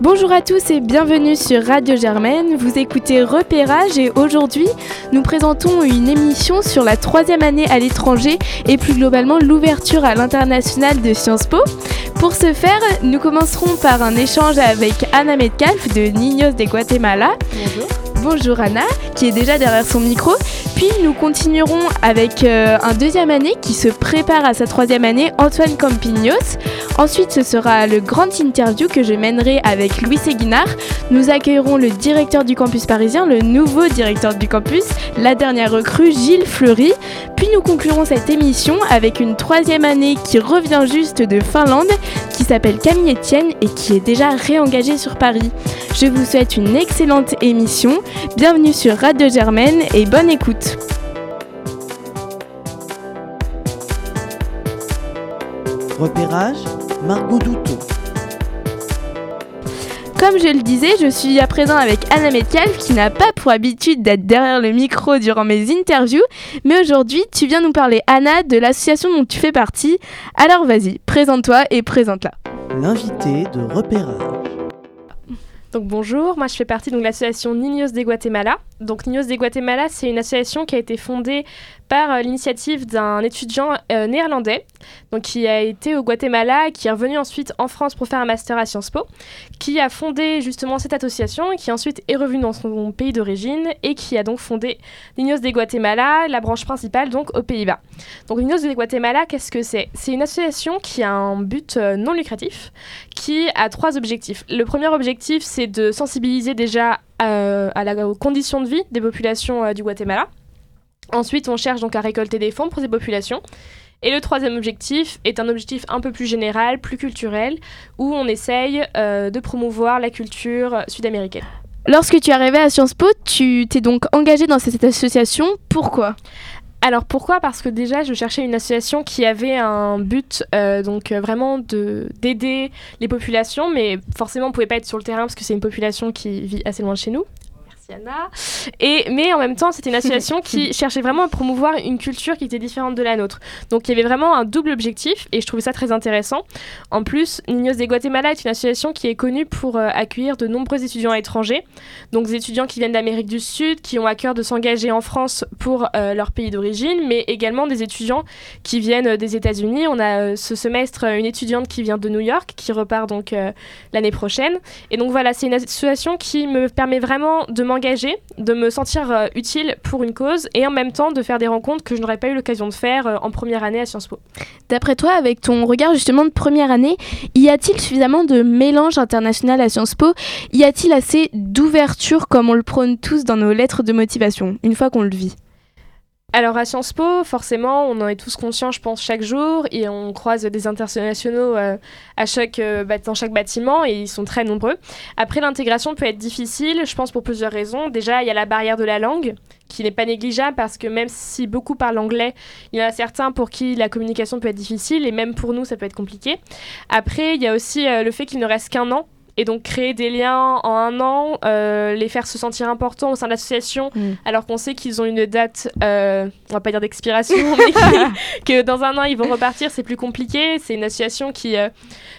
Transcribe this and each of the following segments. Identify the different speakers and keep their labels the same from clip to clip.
Speaker 1: Bonjour à tous et bienvenue sur Radio Germaine. Vous écoutez Repérage et aujourd'hui nous présentons une émission sur la troisième année à l'étranger et plus globalement l'ouverture à l'international de Sciences Po. Pour ce faire, nous commencerons par un échange avec Anna Metcalf de Niños de Guatemala.
Speaker 2: Bonjour.
Speaker 1: Bonjour Anna, qui est déjà derrière son micro. Nous continuerons avec euh, un deuxième année qui se prépare à sa troisième année, Antoine Campignos. Ensuite, ce sera le grand interview que je mènerai avec Louis Séguinard. Nous accueillerons le directeur du campus parisien, le nouveau directeur du campus, la dernière recrue, Gilles Fleury. Puis nous conclurons cette émission avec une troisième année qui revient juste de Finlande, qui s'appelle Camille Etienne et qui est déjà réengagée sur Paris. Je vous souhaite une excellente émission. Bienvenue sur Radio Germaine et bonne écoute.
Speaker 3: Repérage, Margot.
Speaker 1: Comme je le disais, je suis à présent avec Anna Metcalf qui n'a pas pour habitude d'être derrière le micro durant mes interviews, mais aujourd'hui tu viens nous parler Anna de l'association dont tu fais partie. Alors vas-y, présente-toi et présente-la.
Speaker 3: L'invité de repérage.
Speaker 2: Donc bonjour, moi je fais partie de l'association Niños de Guatemala. Donc Niños de Guatemala, c'est une association qui a été fondée par euh, l'initiative d'un étudiant euh, néerlandais, donc qui a été au Guatemala, qui est revenu ensuite en France pour faire un master à Sciences Po, qui a fondé justement cette association, qui ensuite est revenu dans son pays d'origine et qui a donc fondé Niños de Guatemala, la branche principale donc aux Pays-Bas. Donc Niños de Guatemala, qu'est-ce que c'est? C'est une association qui a un but euh, non lucratif, qui a trois objectifs. Le premier objectif, c'est de sensibiliser déjà à la, aux conditions de vie des populations euh, du Guatemala. Ensuite, on cherche donc à récolter des fonds pour ces populations. Et le troisième objectif est un objectif un peu plus général, plus culturel, où on essaye euh, de promouvoir la culture sud-américaine.
Speaker 1: Lorsque tu es arrivé à Sciences Po, tu t'es donc engagé dans cette association. Pourquoi?
Speaker 2: Alors pourquoi? Parce que déjà je cherchais une association qui avait un but euh, donc euh, vraiment de d'aider les populations, mais forcément on pouvait pas être sur le terrain parce que c'est une population qui vit assez loin de chez nous. Et mais en même temps c'était une association qui cherchait vraiment à promouvoir une culture qui était différente de la nôtre. Donc il y avait vraiment un double objectif et je trouvais ça très intéressant. En plus, Niños de Guatemala est une association qui est connue pour euh, accueillir de nombreux étudiants étrangers, donc des étudiants qui viennent d'Amérique du Sud, qui ont à cœur de s'engager en France pour euh, leur pays d'origine, mais également des étudiants qui viennent euh, des États-Unis. On a ce semestre une étudiante qui vient de New York, qui repart donc l'année prochaine. Et donc voilà, c'est une association qui me permet vraiment de m'engager, de me sentir euh, utile pour une cause et en même temps de faire des rencontres que je n'aurais pas eu l'occasion de faire euh, en première année à Sciences Po.
Speaker 1: D'après toi, avec ton regard justement de première année, y a-t-il suffisamment de mélange international à Sciences Po? Y a-t-il assez d'ouverture comme on le prône tous dans nos lettres de motivation, une fois qu'on le vit?
Speaker 2: Alors à Sciences Po, forcément, on en est tous conscients, je pense, chaque jour, et on croise des internationaux euh, à chaque, euh, dans chaque bâtiment, et ils sont très nombreux. Après, l'intégration peut être difficile, je pense, pour plusieurs raisons. Déjà, il y a la barrière de la langue, qui n'est pas négligeable, parce que même si beaucoup parlent anglais, il y en a certains pour qui la communication peut être difficile, et même pour nous, ça peut être compliqué. Après, il y a aussi euh, le fait qu'il ne reste qu'un an. Et donc créer des liens en un an, euh, les faire se sentir importants au sein de l'association,
Speaker 1: Mm.
Speaker 2: alors qu'on sait qu'ils ont une date, euh, on va pas dire d'expiration, mais que, que dans un an ils vont repartir, c'est plus compliqué. C'est une association qui, euh,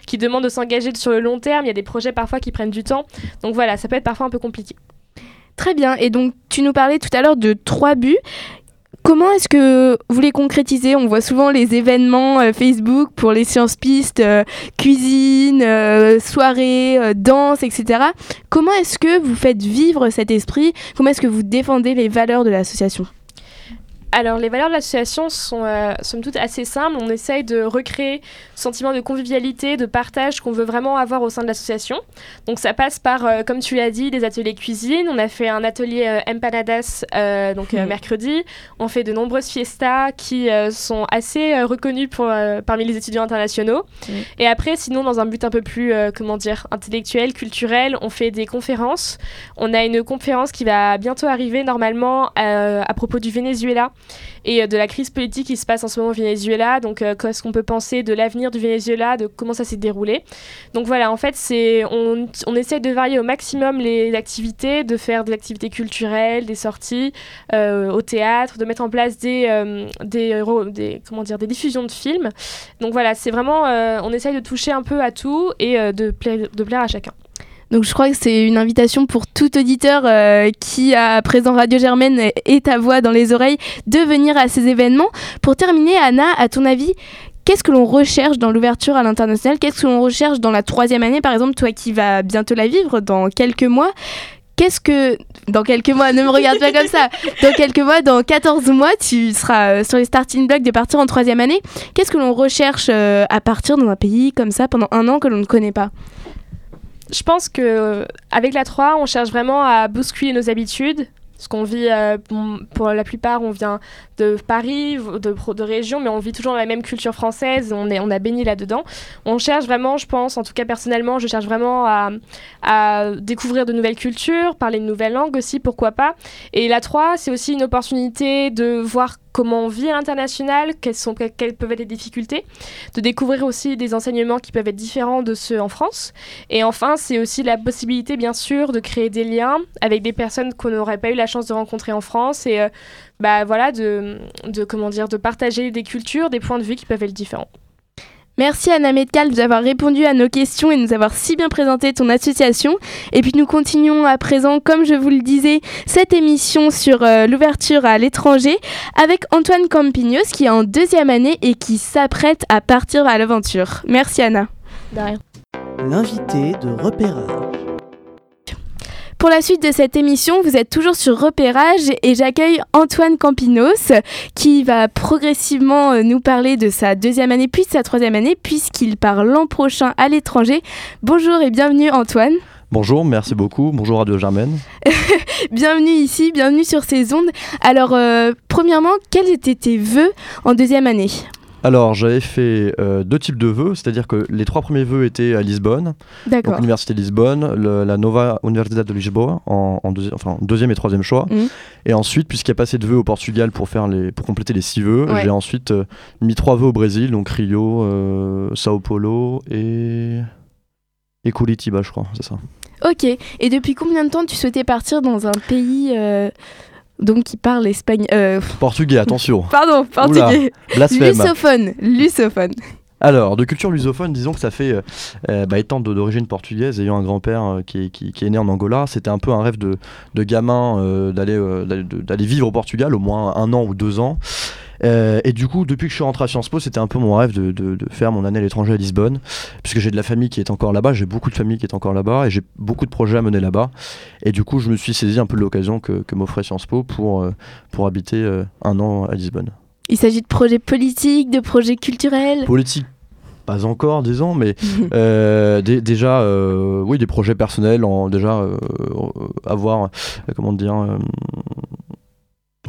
Speaker 2: qui demande de s'engager sur le long terme. Il y a des projets parfois qui prennent du temps. Donc voilà, ça peut être parfois un peu compliqué.
Speaker 1: Très bien. Et donc, tu nous parlais tout à l'heure de trois buts. Comment est-ce que vous les concrétisez? On voit souvent les événements euh, Facebook pour les sciences pistes, euh, cuisine, euh, soirée, danse, etc. Comment est-ce que vous faites vivre cet esprit? Comment est-ce que vous défendez les valeurs de l'association?
Speaker 2: Alors, les valeurs de l'association sont, euh, somme toute, assez simples. On essaye de recréer ce sentiment de convivialité, de partage qu'on veut vraiment avoir au sein de l'association. Donc, ça passe par, euh, comme tu l'as dit, des ateliers cuisine. On a fait un atelier euh, empanadas euh, donc,
Speaker 1: Mhm.
Speaker 2: mercredi. On fait de nombreuses fiestas qui sont assez reconnues pour, parmi les étudiants internationaux.
Speaker 1: Mhm.
Speaker 2: Et après, sinon, dans un but un peu plus, comment dire, intellectuel, culturel, on fait des conférences. On a une conférence qui va bientôt arriver, normalement, à propos du Venezuela et de la crise politique qui se passe en ce moment au Venezuela. Donc, qu'est-ce qu'on peut penser de l'avenir du Venezuela, de comment ça s'est déroulé. Donc voilà, en fait, c'est on, on essaie de varier au maximum les activités, de faire des activités culturelles, des sorties au théâtre, de mettre en place des, des, comment dire, des diffusions de films. Donc voilà, c'est vraiment, on essaye de toucher un peu à tout et de plaire à chacun.
Speaker 1: Donc je crois que c'est une invitation pour tout auditeur euh, qui a présent Radio Germaine et ta voix dans les oreilles de venir à ces événements. Pour terminer, Anna, à ton avis, qu'est-ce que l'on recherche dans l'ouverture à l'international? Qu'est-ce que l'on recherche dans la troisième année, par exemple, toi qui vas bientôt la vivre dans quelques mois Qu'est-ce que, dans quelques mois, ne me regarde pas comme ça, dans quelques mois, dans 14 mois, tu seras euh, sur les starting blocks de partir en troisième année. Qu'est-ce que l'on recherche euh, à partir dans un pays comme ça pendant un an que l'on ne connaît pas?
Speaker 2: Je pense que euh, avec la 3, on cherche vraiment à bousculer nos habitudes. Ce qu'on vit, euh, pour la plupart, on vient de Paris, de, de région, mais on vit toujours dans la même culture française, on, est, on a baigné là-dedans. On cherche vraiment, je pense, en tout cas personnellement, je cherche vraiment à, à découvrir de nouvelles cultures, parler de nouvelles langues aussi, pourquoi pas. Et la 3, c'est aussi une opportunité de voir comment on vit à l'international, quelles, sont, quelles peuvent être les difficultés, de découvrir aussi des enseignements qui peuvent être différents de ceux en France. Et enfin, c'est aussi la possibilité, bien sûr, de créer des liens avec des personnes qu'on n'aurait pas eu la chance de rencontrer en France et euh, bah, voilà, de, de, comment dire, de partager des cultures, des points de vue qui peuvent être différents.
Speaker 1: Merci Anna Metcalf d'avoir répondu à nos questions et de nous avoir si bien présenté ton association. Et puis nous continuons à présent, comme je vous le disais, cette émission sur euh, l'ouverture à l'étranger avec Antoine Campignos qui est en deuxième année et qui s'apprête à partir à l'aventure. Merci Anna.
Speaker 3: L'invité de repérage.
Speaker 1: Pour la suite de cette émission, vous êtes toujours sur Repérage et j'accueille Antoine Campinos qui va progressivement euh, nous parler de sa deuxième année puis de sa troisième année puisqu'il part l'an prochain à l'étranger. Bonjour et bienvenue Antoine.
Speaker 4: Bonjour, merci beaucoup. Bonjour Radio Germaine.
Speaker 1: bienvenue ici, bienvenue sur ces ondes. Alors, euh, premièrement, quels étaient tes vœux en deuxième année?
Speaker 4: Alors, j'avais fait euh, deux types de vœux, c'est-à-dire que les trois premiers vœux étaient à Lisbonne, donc l'université de Lisbonne, la Nova Universidade de Lisboa, en, deuxième et troisième choix. Mhm. Et ensuite, puisqu'il y a pas assez de vœux au Portugal pour, faire les, pour compléter les six vœux, j'ai ensuite euh, mis trois vœux au Brésil, donc Rio, euh, Sao Paulo et, et Curitiba, je crois, c'est ça.
Speaker 1: Ok, et depuis combien de temps tu souhaitais partir dans un pays donc qui parle espagnol. Euh,
Speaker 4: portugais, attention.
Speaker 1: Pardon, portugais. Lusophone, lusophone.
Speaker 4: Alors, de culture lusophone, disons que ça fait, euh, euh, bah, étant d'origine portugaise, ayant un grand-père qui, est né en Angola, c'était un peu un rêve de, de gamin d'aller vivre au Portugal, au moins un an ou deux ans. Euh, et du coup, depuis que je suis rentré à Sciences Po, c'était un peu mon rêve de, faire mon année à l'étranger à Lisbonne, puisque j'ai de la famille qui est encore là-bas, j'ai beaucoup de famille qui est encore là-bas, et j'ai beaucoup de projets à mener là-bas. Et du coup, je me suis saisi un peu de l'occasion que, m'offrait Sciences Po pour, euh, pour habiter euh, un an à Lisbonne.
Speaker 1: Il s'agit de projets politiques, de projets culturels?
Speaker 4: Politiques pas encore, disons, mais déjà, oui, des projets personnels, en, déjà avoir, comment dire,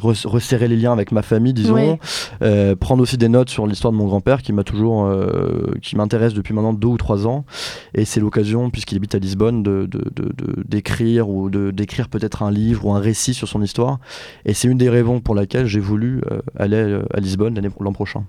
Speaker 4: resserrer les liens avec ma famille, disons, euh, prendre aussi des notes sur l'histoire de mon grand-père qui m'a toujours, euh, qui m'intéresse depuis maintenant deux ou trois ans, et c'est l'occasion, puisqu'il habite à Lisbonne, de, d'écrire ou de d'écrire peut-être un livre ou un récit sur son histoire, et c'est une des raisons pour laquelle j'ai voulu euh, aller à Lisbonne l'an prochain.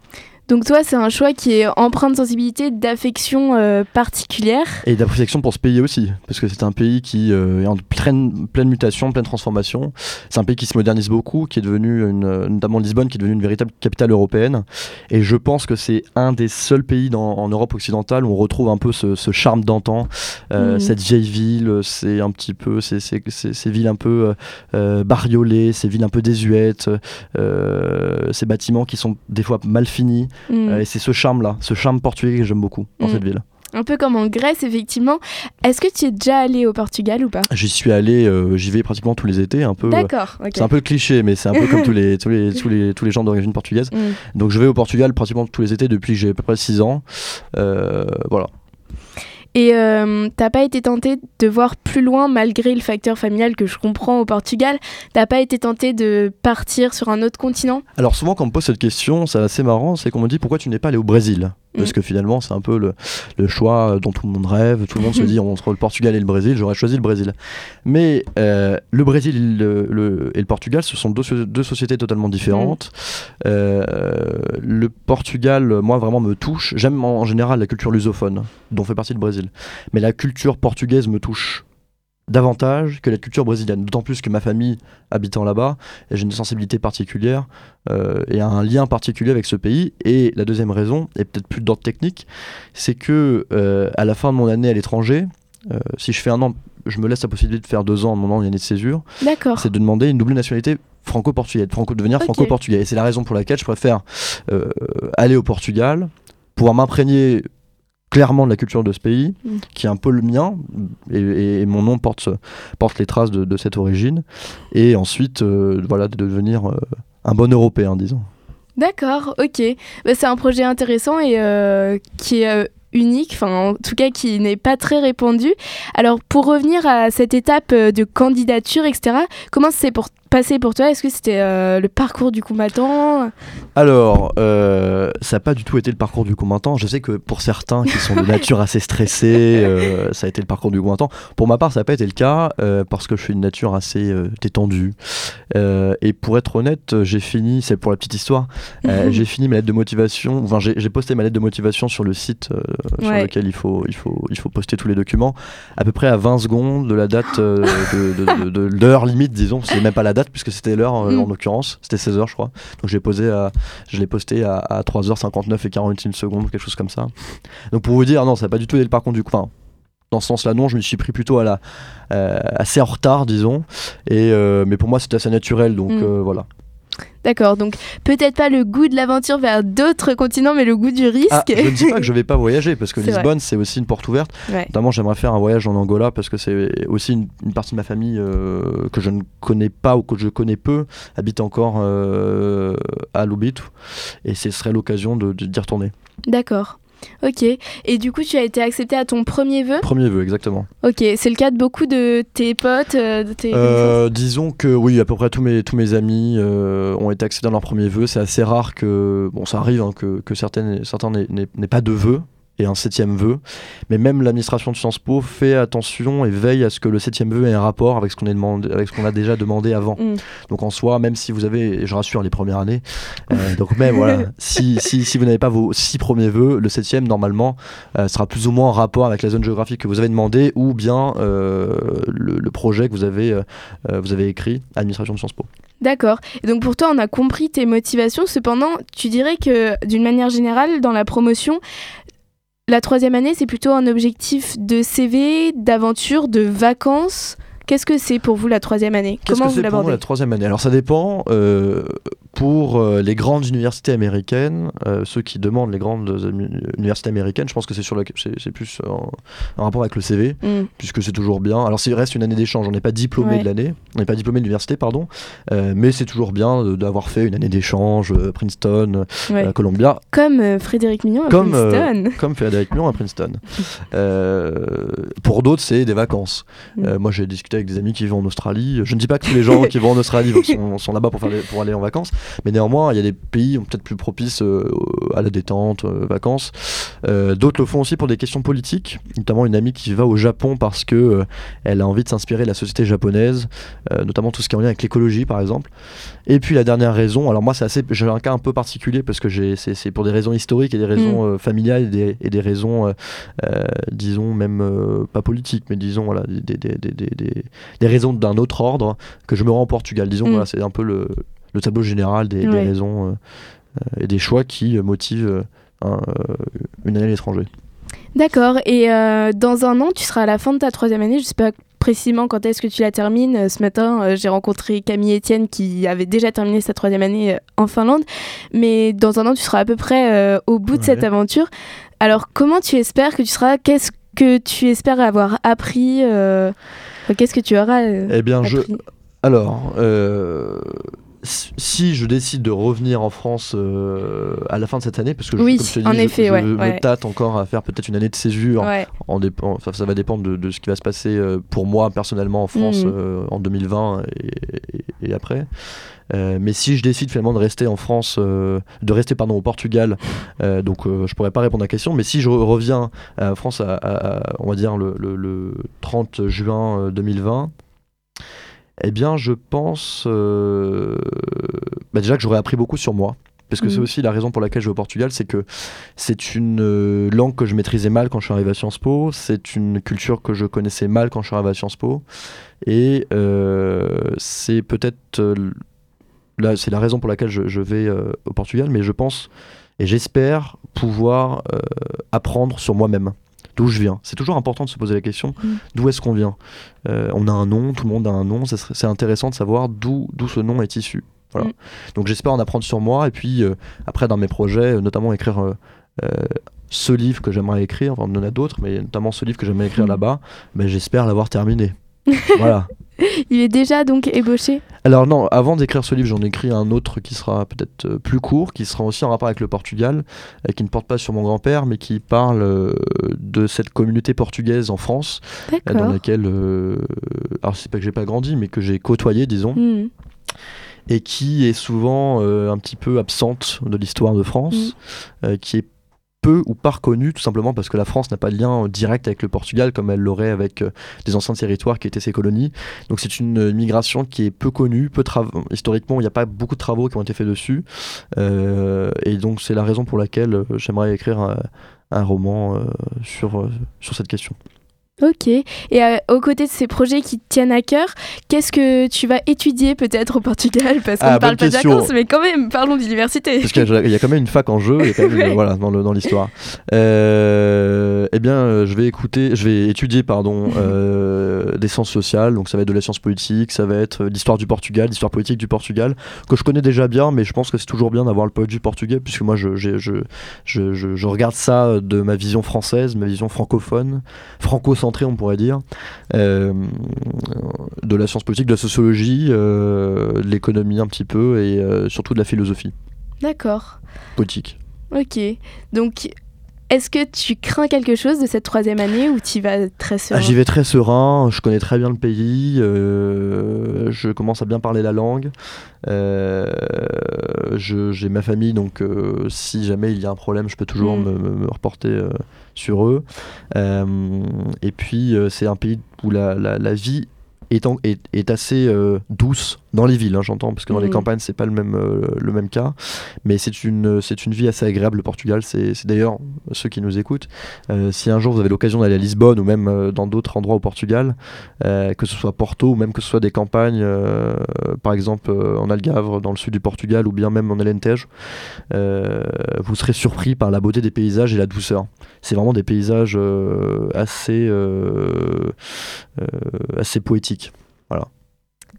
Speaker 1: Donc toi, c'est un choix qui est empreint de sensibilité, d'affection euh, particulière.
Speaker 4: Et d'affection pour ce pays aussi, parce que c'est un pays qui euh, est en pleine, pleine mutation, pleine transformation. C'est un pays qui se modernise beaucoup, qui est devenu, une, notamment Lisbonne, qui est devenue une véritable capitale européenne. Et je pense que c'est un des seuls pays dans, en Europe occidentale où on retrouve un peu ce, charme d'antan, euh, mhm. cette vieille ville, c'est un petit peu ces, ces, ces, villes un peu bariolées, ces villes un peu désuètes, ces bâtiments qui sont des fois mal finis. Mm. Euh, et c'est ce charme-là, ce charme portugais que j'aime beaucoup dans mm. cette ville.
Speaker 1: Un peu comme en Grèce, effectivement. Est-ce que tu es déjà allé au Portugal ou pas?
Speaker 4: J'y suis allé, euh, j'y vais pratiquement tous les étés, un peu.
Speaker 1: D'accord.
Speaker 4: C'est un peu cliché, mais c'est un peu comme tous les, tous les, tous les, tous les gens d'origine portugaise. Mm. Donc je vais au Portugal pratiquement tous les étés depuis que j'ai à peu près 6 ans. Euh, voilà.
Speaker 1: Et euh, t'as pas été tenté de voir plus loin malgré le facteur familial que je comprends au Portugal T'as pas été tenté de partir sur un autre continent?
Speaker 4: Alors souvent quand on me pose cette question, c'est assez marrant, c'est qu'on me dit pourquoi tu n'es pas allé au Brésil? Parce
Speaker 1: Mm.
Speaker 4: que finalement, c'est un peu le, le choix dont tout le monde rêve. Tout le monde se dit entre le Portugal et le Brésil, j'aurais choisi le Brésil. Mais euh, le Brésil et le, le- et le Portugal, ce sont deux, so- deux sociétés totalement différentes. Euh, le Portugal, moi, vraiment me touche. J'aime en, en général la culture lusophone, dont fait partie le Brésil. Mais la culture portugaise me touche davantage que la culture brésilienne. D'autant plus que ma famille habitant là-bas, j'ai une sensibilité particulière euh, et un lien particulier avec ce pays. Et la deuxième raison, et peut-être plus d'ordre technique, c'est que euh, à la fin de mon année à l'étranger, euh, si je fais un an, je me laisse la possibilité de faire deux ans, mon an, une année de césure,
Speaker 1: D'accord.
Speaker 4: c'est de demander une double nationalité franco-portugaise, franco devenir franco-portugais. Et c'est la raison pour laquelle je préfère aller au Portugal, pouvoir m'imprégner clairement de la culture de ce pays,
Speaker 1: Mm.
Speaker 4: qui est un peu le mien, et, et- et mon nom porte, porte les traces de, de cette origine, et ensuite, euh, voilà, de devenir euh, un bon Européen, disons.
Speaker 1: D'accord, ok. Bah, c'est un projet intéressant et euh, qui est unique, enfin en tout cas qui n'est pas très répandu. Alors pour revenir à cette étape de candidature, etc., comment c'est pour passé pour toi Est-ce que c'était euh, le parcours du combattant?
Speaker 4: Alors, euh, ça n'a pas du tout été le parcours du combattant. Je sais que pour certains qui sont de nature assez stressés, euh, ça a été le parcours du combattant. Pour ma part, ça n'a pas été le cas parce que je suis une nature assez détendue. Et pour être honnête, j'ai fini, c'est pour la petite histoire, j'ai fini ma lettre de motivation, enfin j'ai posté ma lettre de motivation sur le site sur
Speaker 1: Ouais.
Speaker 4: lequel il faut, il, faut, il faut poster tous les documents, à peu près à 20 secondes de la date, de, de- de- de l'heure limite, disons, c'est même pas la date puisque c'était l'heure euh,
Speaker 1: Mm.
Speaker 4: en l'occurrence, c'était 16h je crois. Donc j'ai posé à, je l'ai posté à, à 3h59 et 41 secondes, quelque chose comme ça. Donc pour vous dire, non, ça n'a pas du tout été le parcours du enfin, dans ce sens-là, non, je me suis pris plutôt à la, euh, assez en retard, disons. Et, euh, mais pour moi, c'était assez naturel, donc
Speaker 1: Mm.
Speaker 4: voilà.
Speaker 1: D'accord, donc peut-être pas le goût de l'aventure vers d'autres continents, mais le goût du risque.
Speaker 4: Ah, je ne dis pas que je vais pas voyager, parce que. Lisbonne, c'est aussi une porte ouverte.
Speaker 1: Ouais.
Speaker 4: Notamment, j'aimerais faire un voyage en Angola, parce que c'est aussi une, une partie de ma famille euh, que je ne connais pas ou que je connais peu, habite encore euh, à Lubito. Et ce serait l'occasion de- de- d'y retourner.
Speaker 1: D'accord. Ok. Et du coup, tu as été accepté à ton premier vœu
Speaker 4: Premier vœu, exactement.
Speaker 1: Ok. C'est le cas de beaucoup de tes potes, euh, de tes
Speaker 4: Euh, disons que oui, à peu près tous mes, tous mes amis euh, ont été acceptés dans leur premier vœu. C'est assez rare que, bon, ça arrive hein, que, que certaines, certains n'aient pas de vœu et un septième vœu. Mais même l'administration de Sciences Po fait attention et veille à ce que le septième vœu ait un rapport avec ce qu'on est demandé- avec ce qu'on a déjà demandé avant.
Speaker 1: Mm.
Speaker 4: Donc en soi, même si vous avez, et je rassure les premières années, euh, donc même voilà, si, si, si vous n'avez pas vos six premiers vœux, le septième normalement euh, sera plus ou moins en rapport avec la zone géographique que vous avez demandé ou bien euh, le, le projet que vous avez, vous avez écrit, administration de Sciences Po.
Speaker 1: D'accord. Et donc pour toi, on a compris tes motivations. Cependant, tu dirais que d'une manière générale, dans la promotion, la troisième année, c'est plutôt un objectif de CV, d'aventure, de vacances. Qu'est-ce que c'est pour vous la troisième année? Comment
Speaker 4: que
Speaker 1: vous l'abordez
Speaker 4: la troisième année? Alors ça dépend. euh, pour euh, les grandes universités américaines, euh, ceux qui demandent les grandes universités américaines, je pense que c'est sur le- c'est plus en, en rapport avec le CV,
Speaker 1: Mm.
Speaker 4: puisque c'est toujours bien. Alors il reste une année d'échange, on n'est pas diplômé
Speaker 1: Ouais.
Speaker 4: de l'année, on n'est pas diplômé de l'université, pardon, euh, mais c'est toujours bien d'avoir fait une année d'échange, Princeton,
Speaker 1: Ouais.
Speaker 4: Columbia,
Speaker 1: Comme Frédéric Mignon à
Speaker 4: Comme,
Speaker 1: Princeton.
Speaker 4: comme Frédéric Mion à Princeton. Pour d'autres, c'est des vacances.
Speaker 1: Mm.
Speaker 4: Moi, j'ai discuté avec des amis qui vont en Australie. Je ne dis pas que tous les gens qui vont en Australie sont, sont là-bas pour, faire des- pour aller en vacances, mais néanmoins, il y a des pays peut-être plus propices euh, à la détente, euh, vacances. Euh, d'autres le font aussi pour des questions politiques, notamment une amie qui va au Japon parce que elle a envie de s'inspirer de la société japonaise, notamment tout ce qui est en lien avec l'écologie, par exemple. Et puis la dernière raison, alors moi c'est assez, j'ai un cas un peu particulier parce que j'ai, c'est, pour des raisons historiques et des raisons euh, familiales et des, et des raisons, euh, euh, disons même pas politiques, mais disons voilà des, des, des, des, des- des raisons d'un autre ordre que je me rends au Portugal. Disons
Speaker 1: Mm.
Speaker 4: voilà c'est un peu le, le tableau général des, raisons euh, euh, et des choix qui euh, motivent un, une année à l'étranger.
Speaker 1: D'accord. Et dans un an, tu seras à la fin de ta troisième année. Je sais pas précisément quand est-ce que tu la termines. Ce matin, j'ai rencontré Camille Etienne qui avait déjà terminé sa troisième année en Finlande. Mais dans un an, tu seras à peu près au bout de cette aventure. Alors, comment tu espères que tu seras? Qu'est-ce que tu espères avoir appris Qu'est-ce que tu auras
Speaker 4: Eh bien je, Alors, euh, si je décide de revenir en France euh, à la fin de cette année, parce que je,
Speaker 1: Oui,
Speaker 4: comme je te dis,
Speaker 1: en
Speaker 4: je-
Speaker 1: effet,
Speaker 4: je,
Speaker 1: ouais,
Speaker 4: me
Speaker 1: ouais.
Speaker 4: tâte encore à faire peut-être une année de césure.
Speaker 1: Ouais.
Speaker 4: En dépend, enfin, ça va dépendre de, de ce qui va se passer euh, pour moi personnellement en France
Speaker 1: Mhm.
Speaker 4: euh, en 2020 et, et- et après. Mais si je décide finalement de rester en France, de rester pardon au Portugal, donc je pourrais pas répondre à la question. Mais si je re- reviens en France, à, à- à- on va dire le, le- le 30 juin euh, 2020, eh bien je pense euh, bah, déjà que j'aurais appris beaucoup sur moi. Parce que c'est
Speaker 1: Mhm.
Speaker 4: aussi la raison pour laquelle je vais au Portugal, c'est que c'est une euh, langue que je maîtrisais mal quand je suis arrivé à Sciences Po, c'est une culture que je connaissais mal quand je suis arrivé à Sciences Po, et euh, c'est peut-être là, c'est la raison pour laquelle je, je vais au Portugal, mais je pense et j'espère pouvoir apprendre sur moi-même. D'où je viens. C'est toujours important de se poser la question
Speaker 1: Mhm.
Speaker 4: d'où est-ce qu'on vient? Euh, on a un nom, tout le monde a un nom. C'est intéressant de savoir d'où ce nom est issu. Voilà.
Speaker 1: Mhm.
Speaker 4: Donc j'espère en apprendre sur moi et puis euh, après dans mes projets, euh, notamment écrire euh, ce livre que j'aimerais écrire. Enfin, on en a d'autres, mais notamment ce livre que j'aimerais écrire
Speaker 1: Mhm.
Speaker 4: là-bas. Mais j'espère l'avoir terminé. voilà.
Speaker 1: Il est déjà donc ébauché.
Speaker 4: Alors non, avant d'écrire ce livre, j'en ai écrit un autre qui sera peut-être euh, plus court, qui sera aussi en rapport avec le Portugal, euh, qui ne porte pas sur mon grand-père, mais qui parle euh, de cette communauté portugaise en France, dans laquelle, euh, alors c'est pas que j'ai pas grandi, mais que j'ai côtoyé, disons,
Speaker 1: Mhm.
Speaker 4: et qui est souvent euh, un petit peu absente de l'histoire de France, euh, qui est peu ou pas reconnue tout simplement parce que la France n'a pas de lien euh, direct avec le Portugal comme elle l'aurait avec euh, des anciens territoires qui étaient ses colonies. Donc c'est une euh, migration qui est peu connue, peu historiquement il n'y a pas beaucoup de travaux qui ont été faits dessus, et donc c'est la raison pour laquelle j'aimerais écrire un, roman sur, sur cette question.
Speaker 1: Ok. Et euh, aux côtés de ces projets qui te tiennent à cœur, qu'est-ce que tu vas étudier peut-être au Portugal? Parce qu'on
Speaker 4: Ah,
Speaker 1: ne parle
Speaker 4: bonne
Speaker 1: pas de
Speaker 4: question.
Speaker 1: vacances, mais quand même, parlons d'université.
Speaker 4: Parce qu'il y, a- quand même une fac en jeu, quand même,
Speaker 1: Ouais.
Speaker 4: voilà, dans l'histoire. Euh, eh bien, euh, je vais écouter, je vais étudier, pardon, euh, des sciences sociales. Donc, ça va être de la science politique, ça va être l'histoire du Portugal, l'histoire politique du Portugal, que je connais déjà bien, mais je pense que c'est toujours bien d'avoir le point de vue portugais, puisque moi, je, j'ai- je, je, je- je regarde ça de ma vision française, ma vision francophone, franco-centrée, on pourrait dire, euh, de la science politique, de la sociologie, euh, de l'économie un petit peu, et euh, surtout de la philosophie
Speaker 1: D'accord.
Speaker 4: politique.
Speaker 1: Ok. Donc, est-ce que tu crains quelque chose de cette troisième année ou tu vas très
Speaker 4: Ah,
Speaker 1: serein
Speaker 4: J'y vais très serein, je connais très bien le pays, euh, je commence à bien parler la langue. euh, J'ai ma famille, donc euh, si jamais il y a un problème, je peux toujours
Speaker 1: Mm.
Speaker 4: me, me- me reporter sur eux. Et puis, c'est un pays où la, la- la vie est, en- est, est assez euh, douce dans les villes, hein, j'entends, parce que dans les
Speaker 1: Mhm.
Speaker 4: campagnes, c'est pas le même, euh, le même cas. Mais c'est une, c'est une vie assez agréable, le Portugal. C'est d'ailleurs ceux qui nous écoutent. euh, si un jour vous avez l'occasion d'aller à Lisbonne ou même dans d'autres endroits au Portugal, que ce soit Porto ou même que ce soit des campagnes, par exemple en Algarve, dans le sud du Portugal, ou bien même en Alentejo, vous serez surpris par la beauté des paysages et la douceur. C'est vraiment des paysages assez, assez poétiques.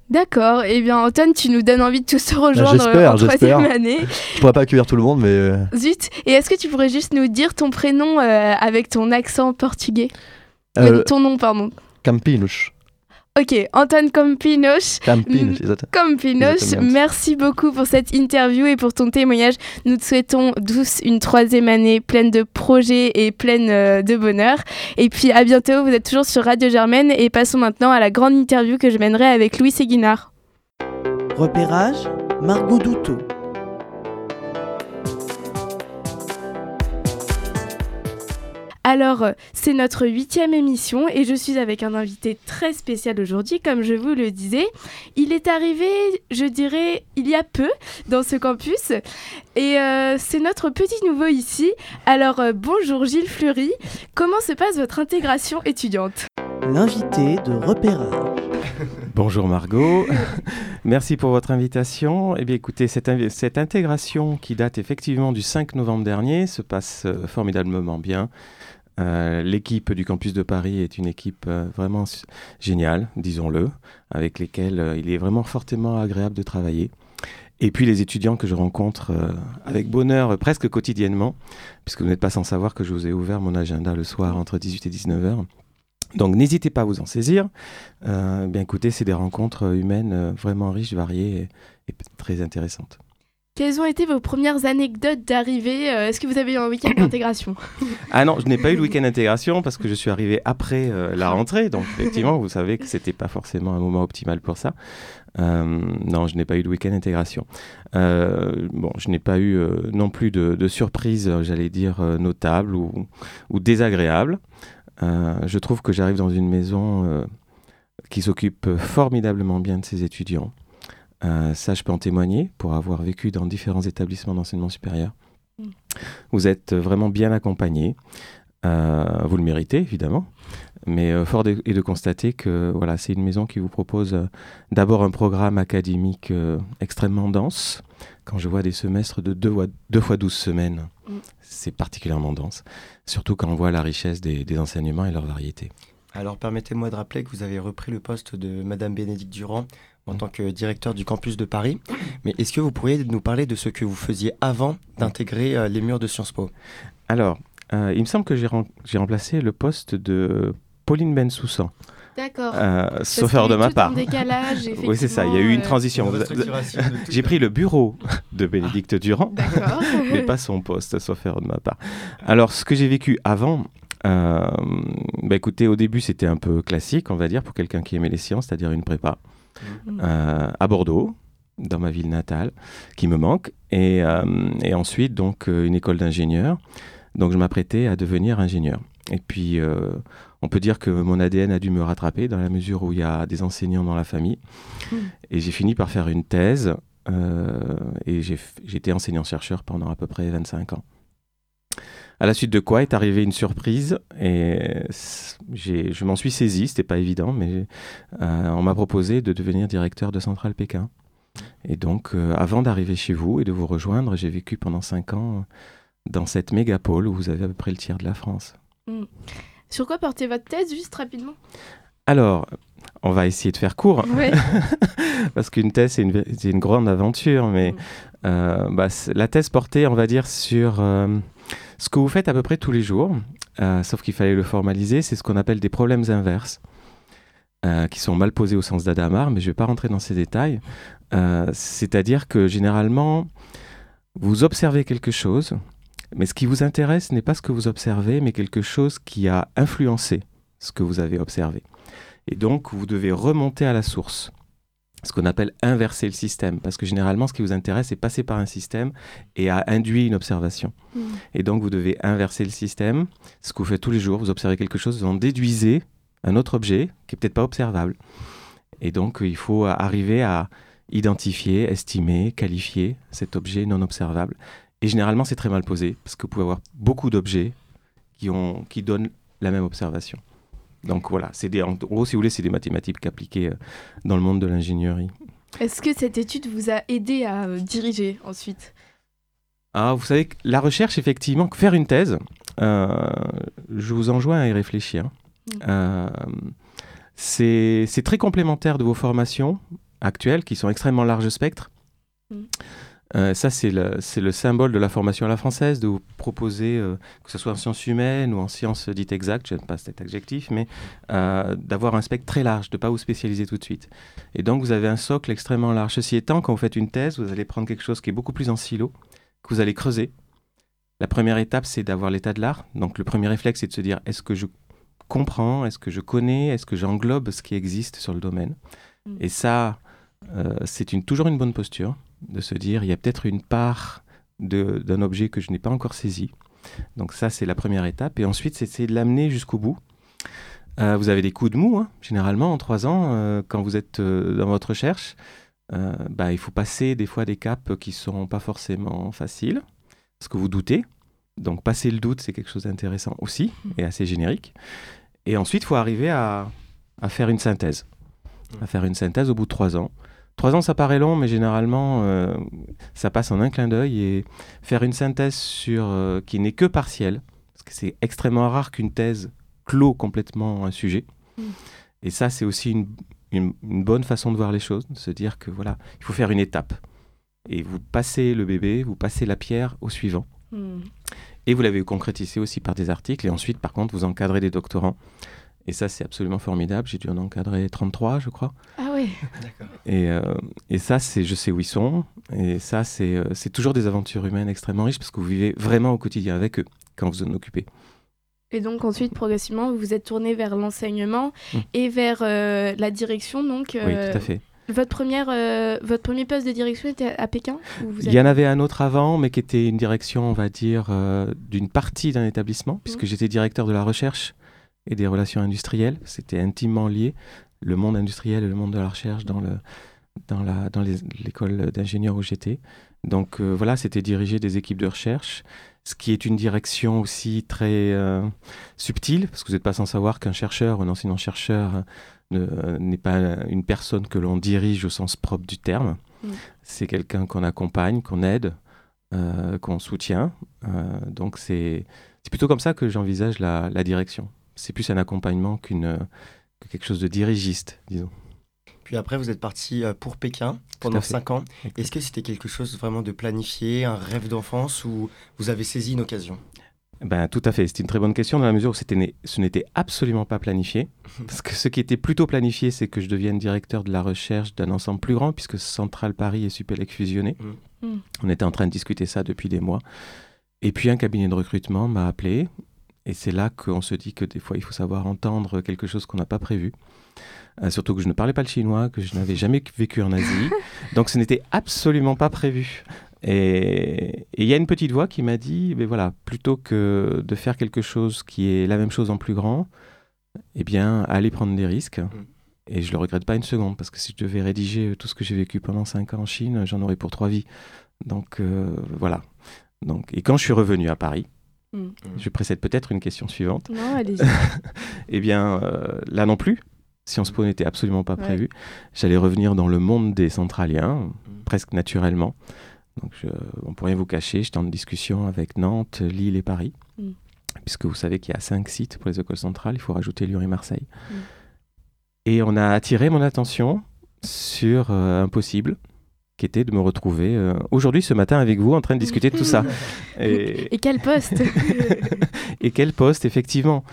Speaker 1: D'accord. Eh bien, Antoine, tu nous donnes envie de tous se rejoindre
Speaker 4: j'espère,
Speaker 1: en troisième année.
Speaker 4: Je pourrais pas accueillir tout le monde, mais euh,
Speaker 1: Zut. Et est-ce que tu pourrais juste nous dire ton prénom euh, avec ton accent portugais?
Speaker 4: Euh,
Speaker 1: Ton nom, pardon.
Speaker 4: Campinos.
Speaker 1: Ok, Antoine Campinos.
Speaker 4: Campinos,
Speaker 1: merci beaucoup pour cette interview et pour ton témoignage. Nous te souhaitons tous une troisième année pleine de projets et pleine euh, de bonheur. Et puis à bientôt, vous êtes toujours sur Radio Germaine et passons maintenant à la grande interview que je mènerai avec Louis Séguinard.
Speaker 3: Repérage, Margot Douteau.
Speaker 1: Alors, euh, c'est notre huitième émission et je suis avec un invité très spécial aujourd'hui, comme je vous le disais. Il est arrivé, je dirais, il y a peu dans ce campus et euh, c'est notre petit nouveau ici. Alors, euh, bonjour Gilles Fleury, comment se passe votre intégration étudiante?
Speaker 3: L'invité de repérage.
Speaker 5: Bonjour Margot, merci pour votre invitation. Eh bien écoutez, cette, intégration qui date effectivement du 5 novembre dernier se passe euh, formidablement bien. Euh, L'équipe du campus de Paris est une équipe euh, vraiment géniale, disons-le, avec lesquelles euh, il est vraiment fortement agréable de travailler. Et puis les étudiants que je rencontre avec bonheur presque quotidiennement, puisque vous n'êtes pas sans savoir que je vous ai ouvert mon agenda le soir entre 18 et 19 heures. Donc n'hésitez pas à vous en saisir. Euh, bien écoutez, c'est des rencontres humaines vraiment riches, variées et très intéressantes.
Speaker 1: Quelles ont été vos premières anecdotes d'arrivée euh, Est-ce que vous avez eu un week-end d'intégration?
Speaker 5: Ah non, je n'ai pas eu le week-end d'intégration parce que je suis arrivé après euh, la rentrée. Donc effectivement, vous savez que c'était pas forcément un moment optimal pour ça. Euh, non, je n'ai pas eu de week-end d'intégration. Bon, je n'ai pas eu non plus de, de surprise, j'allais dire, notable ou, ou désagréable. Je trouve que j'arrive dans une maison qui s'occupe formidablement bien de ses étudiants. Euh, ça, je peux en témoigner pour avoir vécu dans différents établissements d'enseignement supérieur.
Speaker 1: Mm.
Speaker 5: Vous êtes vraiment bien accompagnés. Euh, vous le méritez, évidemment. Mais euh, fort de- est de constater que voilà, c'est une maison qui vous propose euh, d'abord un programme académique euh, extrêmement dense. Quand je vois des semestres de 2 fois, deux fois 12 semaines,
Speaker 1: Mm.
Speaker 5: c'est particulièrement dense. Surtout quand on voit la richesse des, des enseignements et leur variété.
Speaker 6: Alors permettez-moi de rappeler que vous avez repris le poste de Madame Bénédicte Durand en tant que directeur du campus de Paris. Mais est-ce que vous pourriez nous parler de ce que vous faisiez avant d'intégrer euh, les murs de Sciences Po?
Speaker 5: Alors, euh, il me semble que j'ai rem- j'ai remplacé le poste de Pauline Bensoussan,
Speaker 1: D'accord.
Speaker 5: euh, sauf
Speaker 1: a
Speaker 5: erreur
Speaker 1: eu
Speaker 5: de ma part.
Speaker 1: un décalage,
Speaker 5: Oui, c'est ça, il y a eu une
Speaker 1: euh,
Speaker 5: transition. J'ai pris le bureau de Bénédicte Durand,
Speaker 1: D'accord.
Speaker 5: mais pas son poste, sauf erreur de ma part. Alors, ce que j'ai vécu avant, euh, bah écoutez, au début, c'était un peu classique, on va dire, pour quelqu'un qui aimait les sciences, c'est-à-dire une prépa Euh, à Bordeaux, dans ma ville natale, qui me manque, et, euh, et ensuite, donc, euh, une école d'ingénieur. Donc, je m'apprêtais à devenir ingénieur. Et puis, euh, on peut dire que mon ADN a dû me rattraper dans la mesure où il y a des enseignants dans la famille.
Speaker 1: Mm.
Speaker 5: Et j'ai fini par faire une thèse, euh, et j'ai été enseignant-chercheur pendant à peu près 25 ans. À la suite de quoi est arrivée une surprise et je m'en suis saisi, c'était pas évident, mais euh, on m'a proposé de devenir directeur de Centrale Pékin. Et donc, euh, avant d'arriver chez vous et de vous rejoindre, j'ai vécu pendant 5 ans dans cette mégapole où vous avez à peu près le tiers de la France.
Speaker 1: Sur quoi portez votre thèse, juste rapidement?
Speaker 5: Alors, on va essayer de faire court.
Speaker 1: Ouais.
Speaker 5: parce qu'une thèse, c'est une, grande aventure, mais
Speaker 1: Mm.
Speaker 5: euh, bah, la thèse portait, on va dire, sur ce que vous faites à peu près tous les jours, euh, sauf qu'il fallait le formaliser, c'est ce qu'on appelle des problèmes inverses, euh, qui sont mal posés au sens d'Adamar, mais je ne vais pas rentrer dans ces détails. Euh, C'est-à-dire que généralement, vous observez quelque chose, mais ce qui vous intéresse n'est pas ce que vous observez, mais quelque chose qui a influencé ce que vous avez observé. Et donc, vous devez remonter à la source ce qu'on appelle inverser le système, parce que généralement, ce qui vous intéresse, c'est passer par un système et à induire une observation.
Speaker 1: Mm.
Speaker 5: Et donc, vous devez inverser le système, ce que vous faites tous les jours, vous observez quelque chose, vous en déduisez un autre objet qui est peut-être pas observable. Et donc, euh, il faut arriver à identifier, estimer, qualifier cet objet non observable. Et généralement, c'est très mal posé, parce que vous pouvez avoir beaucoup d'objets qui, ont, qui donnent la même observation. Donc voilà, c'est des, en gros, si vous voulez, c'est des mathématiques appliquées euh, dans le monde de l'ingénierie.
Speaker 1: Est-ce que cette étude vous a aidé à euh, diriger ensuite?
Speaker 5: Ah, vous savez, la recherche, effectivement, faire une thèse, euh, je vous enjoins à y réfléchir.
Speaker 1: Mm.
Speaker 5: Euh, c'est c'est très complémentaire de vos formations actuelles, qui sont extrêmement large spectre. Euh, ça, c'est le, symbole de la formation à la française, de vous proposer, euh, que ce soit en sciences humaines ou en sciences dites exactes, je n'aime pas cet adjectif, mais euh, d'avoir un spectre très large, de ne pas vous spécialiser tout de suite. Et donc, vous avez un socle extrêmement large. Ceci étant, quand vous faites une thèse, vous allez prendre quelque chose qui est beaucoup plus en silo, que vous allez creuser. La première étape, c'est d'avoir l'état de l'art. Donc, le premier réflexe, c'est de se dire, est-ce que je comprends, est-ce que je connais, est-ce que j'englobe ce qui existe sur le domaine?
Speaker 1: Mm.
Speaker 5: Et ça, c'est une, toujours une bonne posture de se dire, il y a peut-être une part d'un objet que je n'ai pas encore saisi. Donc ça, c'est la première étape. Et ensuite, c'est essayer de l'amener jusqu'au bout. Euh, vous avez des coups de mou, hein, généralement, en trois ans, euh, quand vous êtes euh, dans votre recherche. Bah, il faut passer des fois des caps qui ne seront pas forcément faciles, parce que vous doutez. Donc passer le doute, c'est quelque chose d'intéressant aussi, et assez générique. Et ensuite, il faut arriver à, à faire une synthèse. À faire une synthèse au bout de trois ans. Trois ans, ça paraît long, mais généralement, euh, ça passe en un clin d'œil. Et faire une synthèse sur, euh, qui n'est que partielle, parce que c'est extrêmement rare qu'une thèse clôt complètement un sujet.
Speaker 1: Mm.
Speaker 5: Et ça, c'est aussi une, une- une bonne façon de voir les choses, de se dire que voilà, il faut faire une étape. Et vous passez le bébé, vous passez la pierre au suivant.
Speaker 1: Hmm.
Speaker 5: Et vous l'avez concrétisé aussi par des articles. Et ensuite, par contre, vous encadrez des doctorants. Et ça, c'est absolument formidable. J'ai dû en encadrer 33, je crois.
Speaker 1: Ah.
Speaker 6: D'accord.
Speaker 5: Et, euh, et ça, c'est, je sais où ils sont. Et ça, c'est, euh, c'est toujours des aventures humaines extrêmement riches parce que vous vivez vraiment au quotidien avec eux quand vous en occupez.
Speaker 1: Et donc ensuite, progressivement, vous vous êtes tourné vers l'enseignement
Speaker 5: Mm.
Speaker 1: et vers euh, la direction. Donc,
Speaker 5: Oui, tout à fait.
Speaker 1: Votre, première, euh, votre premier poste de direction était à Pékin
Speaker 5: Il y en avait un autre avant, mais qui était une direction, on va dire, euh, d'une partie d'un établissement, puisque j'étais directeur de la recherche et des relations industrielles. C'était intimement lié, le monde industriel et le monde de la recherche dans le dans la dans les- l'école d'ingénieurs où j'étais. Donc euh, voilà, c'était diriger des équipes de recherche, ce qui est une direction aussi très euh, subtile, parce que vous n'êtes pas sans savoir qu'un chercheur, un enseignant-chercheur, ne- n'est pas une personne que l'on dirige au sens propre du terme.
Speaker 1: Mm.
Speaker 5: C'est quelqu'un qu'on accompagne, qu'on aide, euh, qu'on soutient. Euh, donc c'est c'est plutôt comme ça que j'envisage la, la direction. C'est plus un accompagnement qu'une que quelque chose de dirigiste, disons.
Speaker 6: Puis après, vous êtes parti euh, pour Pékin pendant
Speaker 5: fait.
Speaker 6: 5 ans. Est-ce que c'était quelque chose vraiment de planifié, un rêve d'enfance ou vous avez saisi une occasion?
Speaker 5: Ben, tout à fait. C'est une très bonne question dans la mesure où ce n'était absolument pas planifié. Parce que ce qui était plutôt planifié, c'est que je devienne directeur de la recherche d'un ensemble plus grand, puisque Central Paris et Supélec fusionnés.
Speaker 1: Mm. Mm.
Speaker 5: On était en train de discuter ça depuis des mois. Et puis un cabinet de recrutement m'a appelé. Et c'est là qu'on se dit que des fois, il faut savoir entendre quelque chose qu'on n'a pas prévu. Euh, surtout que je ne parlais pas le chinois, que je n'avais jamais vécu en Asie. Donc ce n'était absolument pas prévu. Et il y a une petite voix qui m'a dit, ben voilà, plutôt que de faire quelque chose qui est la même chose en plus grand, eh bien, allez prendre des risques. Et je le regrette pas une seconde, parce que si je devais rédiger tout ce que j'ai vécu pendant cinq ans en Chine, j'en aurais pour trois vies. Donc euh, voilà. Donc, et quand je suis revenu à Paris,
Speaker 1: Mm.
Speaker 5: je précède peut-être une question suivante.
Speaker 1: Non, allez-y.
Speaker 5: Eh bien, euh, là non plus, Sciences Po n'était absolument pas
Speaker 1: Ouais.
Speaker 5: prévu. J'allais revenir dans le monde des centraliens, presque naturellement. Donc, je, on pourrait rien vous cacher, j'étais en discussion avec Nantes, Lille et Paris.
Speaker 1: Mm.
Speaker 5: Puisque vous savez qu'il y a cinq sites pour les écoles centrales, il faut rajouter Lyon et Marseille.
Speaker 1: Mm.
Speaker 5: Et on a attiré mon attention sur euh, un possible, qui était de me retrouver euh, aujourd'hui, ce matin, avec vous, en train de discuter de tout ça. Et,
Speaker 1: Et quel poste
Speaker 5: et quel poste, effectivement.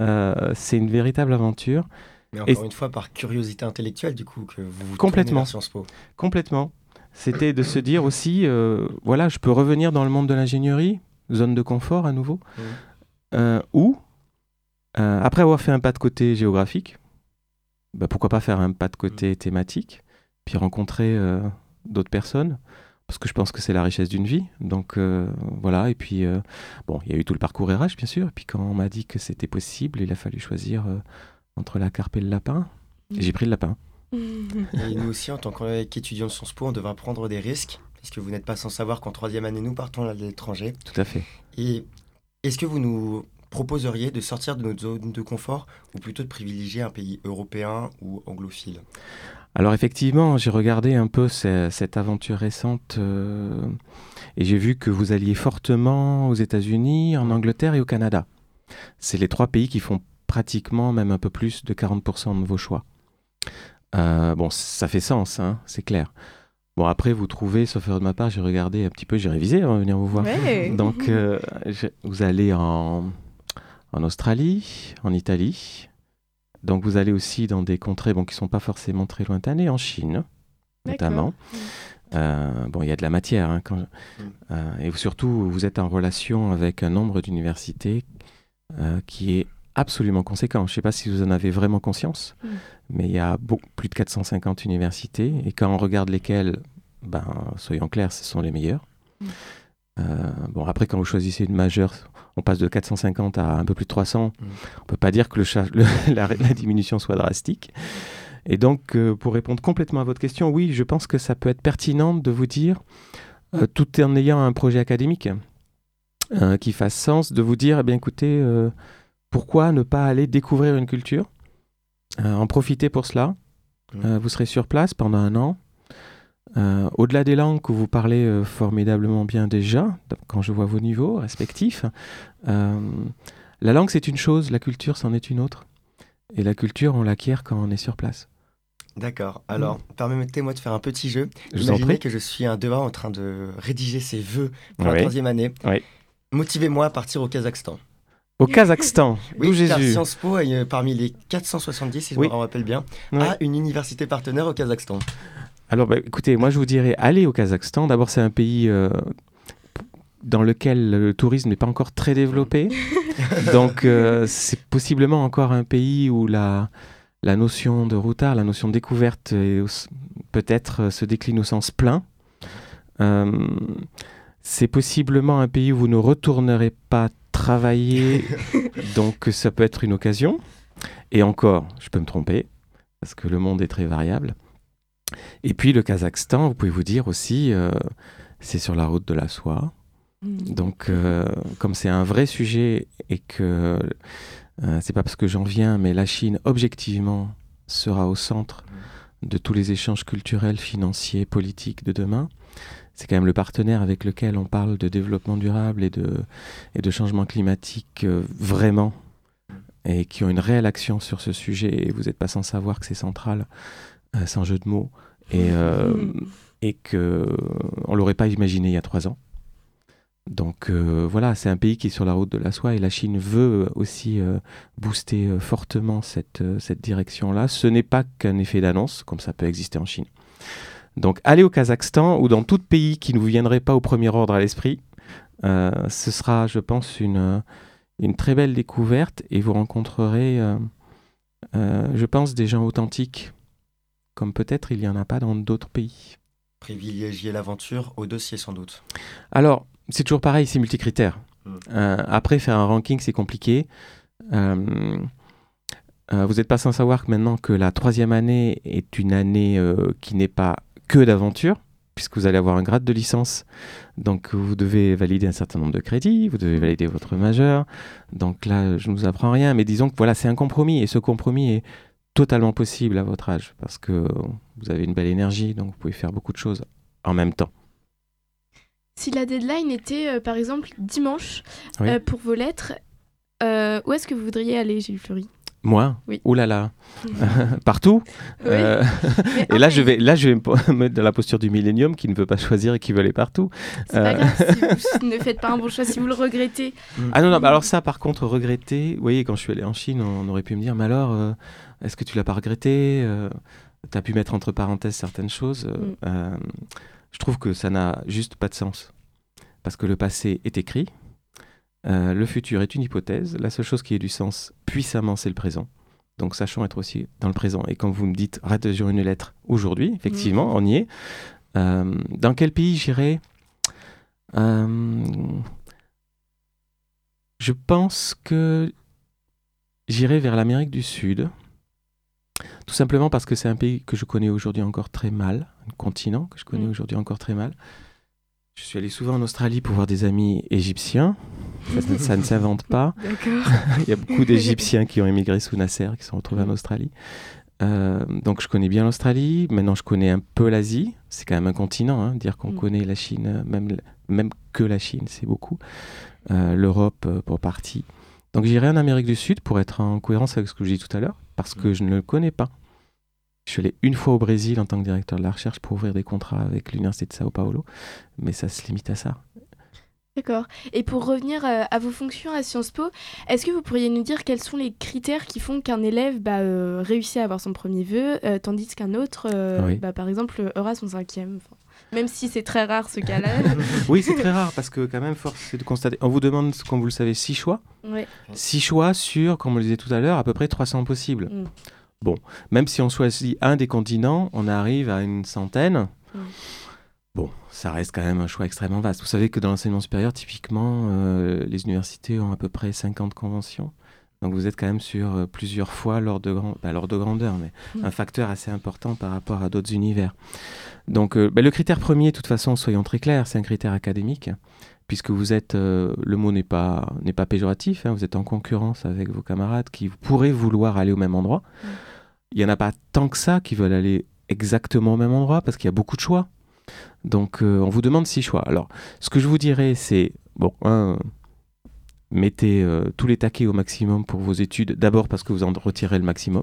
Speaker 5: Euh, c'est une véritable aventure.
Speaker 6: Mais
Speaker 5: Et-
Speaker 6: encore une fois, par curiosité intellectuelle, du coup, que vous vous
Speaker 5: Complètement.
Speaker 6: Sciences Po.
Speaker 5: Complètement. C'était de se dire aussi, euh, voilà, je peux revenir dans le monde de l'ingénierie, zone de confort à nouveau, euh, ou, euh, après avoir fait un pas de côté géographique, bah, pourquoi pas faire un pas de côté thématique, puis rencontrer euh, d'autres personnes, parce que je pense que c'est la richesse d'une vie. Donc euh, voilà, et puis, euh, bon, il y a eu tout le parcours RH, bien sûr, et puis quand on m'a dit que c'était possible, il a fallu choisir euh, entre la carpe et le lapin, et j'ai pris le lapin.
Speaker 6: Et nous aussi, en tant qu'étudiants de Sciences Po, on devra prendre des risques, puisque vous n'êtes pas sans savoir qu'en troisième année, nous partons à l'étranger.
Speaker 5: Tout à fait.
Speaker 6: Et est-ce que vous nous proposeriez de sortir de notre zone de confort, ou plutôt de privilégier un pays européen ou anglophile?
Speaker 5: Alors effectivement, j'ai regardé un peu ce- cette aventure récente euh, et j'ai vu que vous alliez fortement aux États-Unis, en Angleterre et au Canada. C'est les trois pays qui font pratiquement même un peu plus de 40% de vos choix. Euh, bon, ça fait sens, hein, c'est clair. Bon, après, vous trouvez, sauf de ma part, j'ai regardé un petit peu, j'ai révisé avant de venir vous voir.
Speaker 1: Ouais.
Speaker 5: Donc, euh, je- vous allez en, en Australie, en Italie. Donc, vous allez aussi dans des contrées bon, qui ne sont pas forcément très lointaines, et en Chine, notamment. Euh, bon, il y a de la matière. hein, quand- euh, et surtout, vous êtes en relation avec un nombre d'universités euh, qui est absolument conséquent. Je ne sais pas si vous en avez vraiment conscience,
Speaker 1: Mm.
Speaker 5: mais il y a beaucoup, plus de 450 universités. Et quand on regarde lesquelles, ben, soyons clairs, ce sont les meilleures.
Speaker 1: Mm.
Speaker 5: Euh, bon, après, quand vous choisissez une majeure, on passe de 450 à un peu plus de 300.
Speaker 6: Mm.
Speaker 5: On peut pas dire que le cha- le- la, la diminution soit drastique. Et donc, euh, pour répondre complètement à votre question, oui, je pense que ça peut être pertinent de vous dire, euh, tout en ayant un projet académique euh, qui fasse sens, de vous dire, eh bien écoutez, pourquoi ne pas aller découvrir une culture, en profiter pour cela?
Speaker 6: Mm.
Speaker 5: Vous serez sur place pendant un an. Euh, Au-delà des langues que vous parlez euh, formidablement bien déjà, quand je vois vos niveaux respectifs, euh, la langue c'est une chose, la culture c'en est une autre. Et la culture, on l'acquiert quand on est sur place.
Speaker 6: D'accord. Alors, permettez-moi de faire un petit jeu.
Speaker 5: Je vous en
Speaker 6: Imaginez
Speaker 5: prie.
Speaker 6: que je suis un devin en train de rédiger ses vœux pour la
Speaker 5: Oui.
Speaker 6: troisième année.
Speaker 5: Oui.
Speaker 6: Motivez-moi à partir au Kazakhstan.
Speaker 5: Au Kazakhstan,
Speaker 6: Oui,
Speaker 5: d'où Jésus.
Speaker 6: Sciences Po, est, euh, parmi les 470, si
Speaker 5: Oui.
Speaker 6: je me rappelle bien,
Speaker 5: Ouais.
Speaker 6: a une université partenaire au Kazakhstan.
Speaker 5: Alors, bah, écoutez, moi je vous dirais, allez au Kazakhstan. D'abord, c'est un pays euh, dans lequel le tourisme n'est pas encore très développé. Donc, euh, c'est possiblement encore un pays où la, la notion de routard, la notion de découverte, peut-être euh, se décline au sens plein. Euh, c'est possiblement un pays où vous ne retournerez pas travailler, donc ça peut être une occasion. Et encore, je peux me tromper, parce que le monde est très variable. Et puis le Kazakhstan, vous pouvez vous dire aussi, euh, c'est sur la route de la soie. Donc, euh, comme c'est un vrai sujet et que euh, c'est pas parce que j'en viens, mais la Chine, objectivement, sera au centre de tous les échanges culturels, financiers, politiques de demain. C'est quand même le partenaire avec lequel on parle de développement durable et de, et de changement climatique euh, vraiment, et qui ont une réelle action sur ce sujet. Et vous n'êtes pas sans savoir que c'est central, euh, sans jeu de mots, et, euh, et que on l'aurait pas imaginé il y a trois ans. Donc euh, voilà, c'est un pays qui est sur la route de la soie et la Chine veut aussi euh, booster euh, fortement cette, cette direction-là. Ce n'est pas qu'un effet d'annonce, comme ça peut exister en Chine. Donc aller au Kazakhstan ou dans tout pays qui ne vous viendrait pas au premier ordre à l'esprit, ce sera, je pense, une, une très belle découverte et vous rencontrerez, je pense, des gens authentiques, comme peut-être il n'y en a pas dans d'autres pays.
Speaker 6: Privilégier l'aventure au dossier sans doute.
Speaker 5: Alors, c'est toujours pareil, c'est multicritère.
Speaker 6: Mm.
Speaker 5: Euh, après, faire un ranking, c'est compliqué. Euh, euh, vous n'êtes pas sans savoir que maintenant que la troisième année est une année qui n'est pas que d'aventure, puisque vous allez avoir un grade de licence. Donc, vous devez valider un certain nombre de crédits, vous devez valider votre majeur. Donc là, je ne vous apprends rien, mais disons que voilà, c'est un compromis, et ce compromis est totalement possible à votre âge, parce que vous avez une belle énergie, donc vous pouvez faire beaucoup de choses en même temps.
Speaker 1: Si la deadline était, euh, par exemple, dimanche
Speaker 5: Oui.
Speaker 1: euh, pour vos lettres, euh, où est-ce que vous voudriez aller, Gilles Fleury?
Speaker 5: Moi?
Speaker 1: Oui.
Speaker 5: Ouh là là Partout?
Speaker 1: Oui.
Speaker 5: Euh, Et là, je vais, là, je vais me mettre dans la posture du millénium qui ne veut pas choisir et qui veut aller partout.
Speaker 1: C'est pas grave si vous ne faites pas un bon choix, si vous le regrettez.
Speaker 5: Ah non, non, bah alors ça, par contre, regretter. Vous voyez, quand je suis allé en Chine, on aurait pu me dire, mais alors, euh, est-ce que tu l'as pas regretté Tu as pu mettre entre parenthèses certaines choses. euh,
Speaker 1: Mm.
Speaker 5: euh, je trouve que ça n'a juste pas de sens. Parce que le passé est écrit, euh, le futur est une hypothèse. La seule chose qui ait du sens puissamment, c'est le présent. Donc sachons être aussi dans le présent. Et quand vous me dites rédiger une lettre aujourd'hui, effectivement, on y est. Euh, dans quel pays j'irai Euh, Je pense que j'irai vers l'Amérique du Sud. Tout simplement parce que c'est un pays que je connais aujourd'hui encore très mal, un continent que je connais
Speaker 1: Mm.
Speaker 5: aujourd'hui encore très mal. Je suis allé souvent en Australie pour voir des amis égyptiens. Ça, ça- ça ne s'invente pas. Il y a beaucoup d'Égyptiens qui ont émigré sous Nasser, qui sont retrouvés en Australie. Euh, donc je connais bien l'Australie. Maintenant, je connais un peu l'Asie. C'est quand même un continent. hein. Dire qu'on
Speaker 1: Mm.
Speaker 5: connaît la Chine, même, même que la Chine, c'est beaucoup. Euh, L'Europe euh, pour partie. Donc j'irai en Amérique du Sud pour être en cohérence avec ce que je dis tout à l'heure, parce que je ne le connais pas. Je suis allé une fois au Brésil en tant que directeur de la recherche pour ouvrir des contrats avec l'Université de Sao Paulo, mais ça se limite à ça.
Speaker 1: D'accord. Et pour revenir euh, à vos fonctions à Sciences Po, est-ce que vous pourriez nous dire quels sont les critères qui font qu'un élève bah, euh, réussit à avoir son premier vœu, euh, tandis qu'un autre, euh,
Speaker 5: Oui.
Speaker 1: bah, par exemple, aura son cinquième Enfin, Même si c'est très rare ce cas-là.
Speaker 5: Oui, c'est très rare parce que quand même, force est de constater. On vous demande, comme vous le savez, six choix.
Speaker 1: ouais.
Speaker 5: Six choix sur, comme on le disait tout à l'heure, à peu près 300 possibles.
Speaker 1: Mm.
Speaker 5: Bon, même si on choisit un des continents, on arrive à une centaine.
Speaker 1: Mm.
Speaker 5: Bon, ça reste quand même un choix extrêmement vaste. Vous savez que dans l'enseignement supérieur, typiquement, euh, les universités ont à peu près 50 conventions. Donc vous êtes quand même sur euh, plusieurs fois l'ordre de, grand... l'ordre de grandeur, mais
Speaker 1: Mm.
Speaker 5: un facteur assez important par rapport à d'autres univers. Donc euh, bah, le critère premier, de toute façon, soyons très clairs, c'est un critère académique, puisque vous êtes, euh, le mot n'est pas, n'est pas péjoratif, hein, vous êtes en concurrence avec vos camarades qui pourraient vouloir aller au même endroit.
Speaker 1: Mm.
Speaker 5: Il n'y en a pas tant que ça qui veulent aller exactement au même endroit, parce qu'il y a beaucoup de choix. Donc euh, on vous demande six choix. Alors ce que je vous dirais, c'est, bon, un, mettez euh, tous les taquets au maximum pour vos études, d'abord parce que vous en retirez le maximum.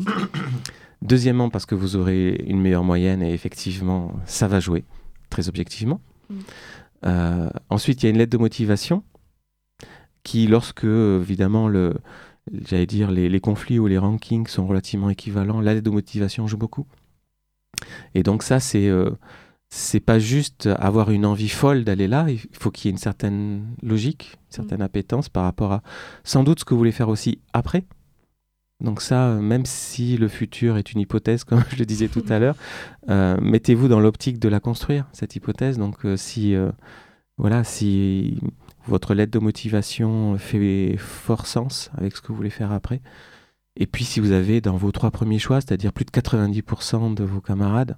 Speaker 5: Deuxièmement, parce que vous aurez une meilleure moyenne et effectivement, ça va jouer, très objectivement.
Speaker 1: Mm.
Speaker 5: Euh, ensuite, il y a une lettre de motivation qui, lorsque, évidemment, le, j'allais dire, les, les conflits ou les rankings sont relativement équivalents, l'aide de motivation joue beaucoup. Et donc ça, c'est euh, c'est pas juste avoir une envie folle d'aller là, il faut qu'il y ait une certaine logique, une certaine appétence par rapport à sans doute ce que vous voulez faire aussi après. Donc ça, même si le futur est une hypothèse, comme je le disais tout à l'heure, euh, mettez-vous dans l'optique de la construire, cette hypothèse. Donc euh, si, euh, voilà, si votre lettre de motivation fait fort sens avec ce que vous voulez faire après, et puis si vous avez dans vos trois premiers choix, c'est-à-dire plus de 90% de vos camarades,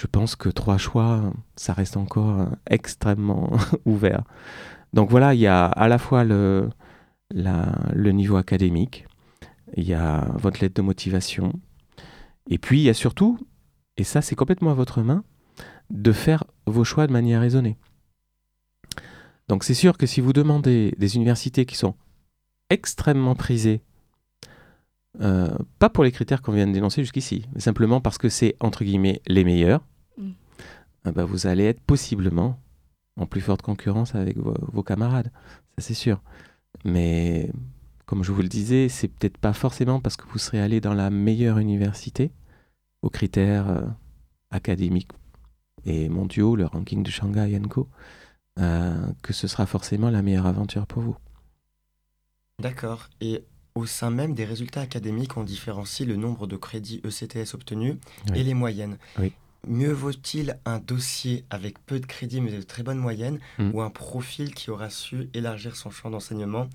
Speaker 5: je pense que trois choix, ça reste encore extrêmement ouvert. Donc voilà, il y a à la fois le, niveau académique, il y a votre lettre de motivation, et puis il y a surtout, et ça c'est complètement à votre main, de faire vos choix de manière raisonnée. Donc c'est sûr que si vous demandez des universités qui sont extrêmement prisées, euh, pas pour les critères qu'on vient de dénoncer jusqu'ici, mais simplement parce que c'est entre guillemets les meilleurs, bah, vous allez être possiblement en plus forte concurrence avec vos, vos camarades, ça c'est sûr. Mais comme je vous le disais, c'est peut-être pas forcément parce que vous serez allé dans la meilleure université, aux critères euh, académiques et mondiaux, le ranking de Shanghai Co, euh, que ce sera forcément la meilleure aventure pour vous.
Speaker 6: D'accord. Et au sein même des résultats académiques, on différencie le nombre de crédits ECTS obtenus
Speaker 5: Oui.
Speaker 6: et les moyennes.
Speaker 5: Oui.
Speaker 6: Mieux vaut-il un dossier avec peu de crédits mais de très bonnes moyennes
Speaker 5: Mm.
Speaker 6: ou un profil qui aura su élargir son champ d'enseignement?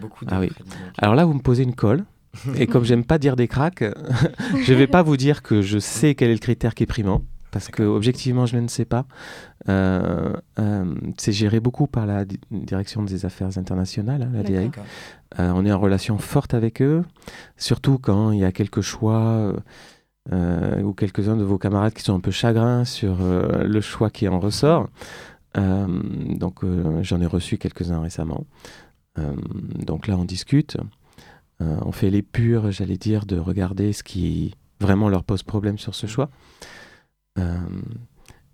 Speaker 6: Beaucoup de
Speaker 5: Ah oui. Alors là, vous me posez une colle. Et comme j'aime pas dire des cracks, je vais pas vous dire que je sais quel est le critère qui est primant, parce que objectivement, je ne sais pas. Euh, euh, c'est géré beaucoup par la di- direction des affaires internationales, hein, la. DAI. Euh, on est en relation forte avec eux, surtout quand il y a quelques choix ou quelques-uns de vos camarades qui sont un peu chagrins sur euh, le choix qui en ressort. Euh, donc euh, j'en ai reçu quelques-uns récemment. Euh, donc là on discute. Euh, on fait les purs, j'allais dire, de regarder ce qui vraiment leur pose problème sur ce choix. Euh,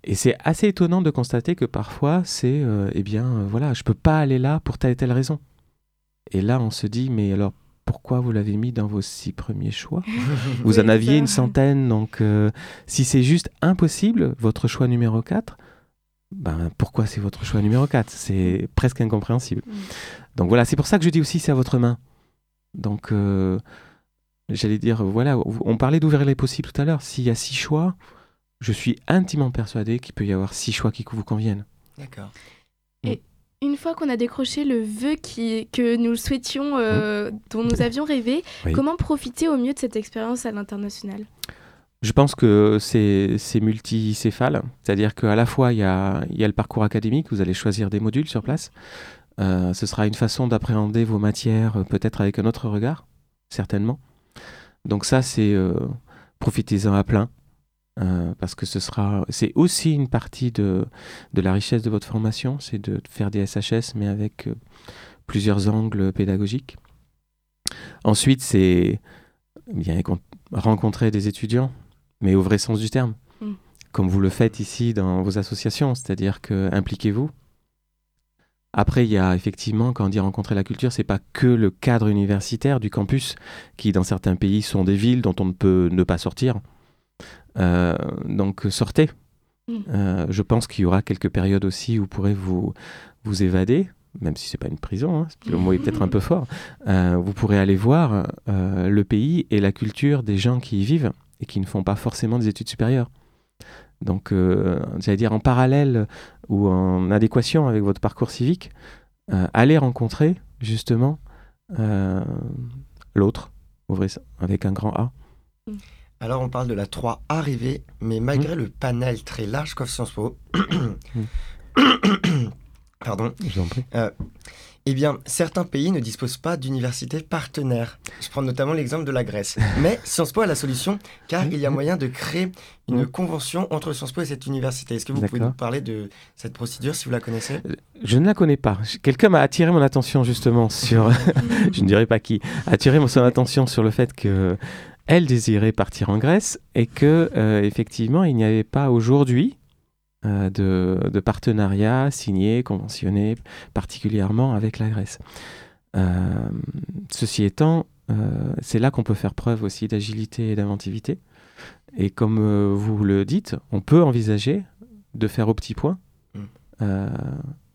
Speaker 5: et c'est assez étonnant de constater que parfois c'est, euh, eh bien, euh, voilà, je peux pas aller là pour telle et telle raison. Et là, on se dit, mais alors pourquoi vous l'avez mis dans vos six premiers choix Vous
Speaker 1: Oui,
Speaker 5: en aviez une centaine, donc euh, si c'est juste impossible, votre choix numéro 4, ben, pourquoi c'est votre choix numéro 4 C'est presque incompréhensible.
Speaker 1: Mm.
Speaker 5: Donc voilà, c'est pour ça que je dis aussi c'est à votre main. Donc euh, j'allais dire, voilà, on parlait d'ouvrir les possibles tout à l'heure. S'il y a six choix, je suis intimement persuadé qu'il peut y avoir six choix qui vous conviennent.
Speaker 6: D'accord.
Speaker 1: Une fois qu'on a décroché le vœu qui, que nous souhaitions, euh, dont nous avions rêvé,
Speaker 5: Mmh. Oui.
Speaker 1: comment profiter au mieux de cette expérience à l'international?
Speaker 5: Je pense que c'est multicéphale, c'est-à-dire qu'à la fois il y a, il y a le parcours académique, vous allez choisir des modules sur place. Euh, ce sera une façon d'appréhender vos matières euh, peut-être avec un autre regard, certainement. Donc ça, c'est euh, profitez-en à plein, euh, parce que ce sera, c'est aussi une partie de, de la richesse de votre formation, c'est de faire des SHS, mais avec euh, plusieurs angles pédagogiques. Ensuite, c'est bien con- rencontrer des étudiants, mais au vrai sens du terme,
Speaker 1: Mm.
Speaker 5: comme vous le faites ici dans vos associations, c'est-à-dire que impliquez-vous. Après, il y a effectivement, quand on dit rencontrer la culture, c'est pas que le cadre universitaire du campus, qui dans certains pays sont des villes dont on ne peut ne pas sortir. Euh, donc sortez.
Speaker 1: Mm.
Speaker 5: Euh, je pense qu'il y aura quelques périodes aussi où vous pourrez vous, vous évader, même si c'est pas une prison, hein, le mot est peut-être un peu fort. Euh, vous pourrez aller voir euh, le pays et la culture des gens qui y vivent et qui ne font pas forcément des études supérieures. Donc, euh, j'allais dire en parallèle ou en adéquation avec votre parcours civique, allez rencontrer justement l'autre, ouvrez ça, avec un grand A.
Speaker 6: Alors on parle de la 3 arrivée, mais
Speaker 5: Mmh.
Speaker 6: malgré le panel très large qu'offre Sciences Po, pardon,
Speaker 5: vous en prie.
Speaker 6: eh bien certains pays ne disposent pas d'universités partenaires. Je prends notamment l'exemple de la Grèce. Mais Sciences Po a la solution, car il y a moyen de créer une convention entre Sciences Po et cette université. Est-ce que vous pouvez nous parler de cette procédure si vous la connaissez?
Speaker 5: Je ne la connais pas. Quelqu'un m'a attiré mon attention justement sur, je ne dirais pas qui, a attiré mon- attention sur le fait que elle désirait partir en Grèce et que euh, effectivement il n'y avait pas aujourd'hui euh, de, de partenariats signés, conventionnés, particulièrement avec la Grèce. Euh, ceci étant, c'est là qu'on peut faire preuve aussi d'agilité et d'inventivité. Et comme vous le dites, on peut envisager de faire au petit point
Speaker 6: Mm.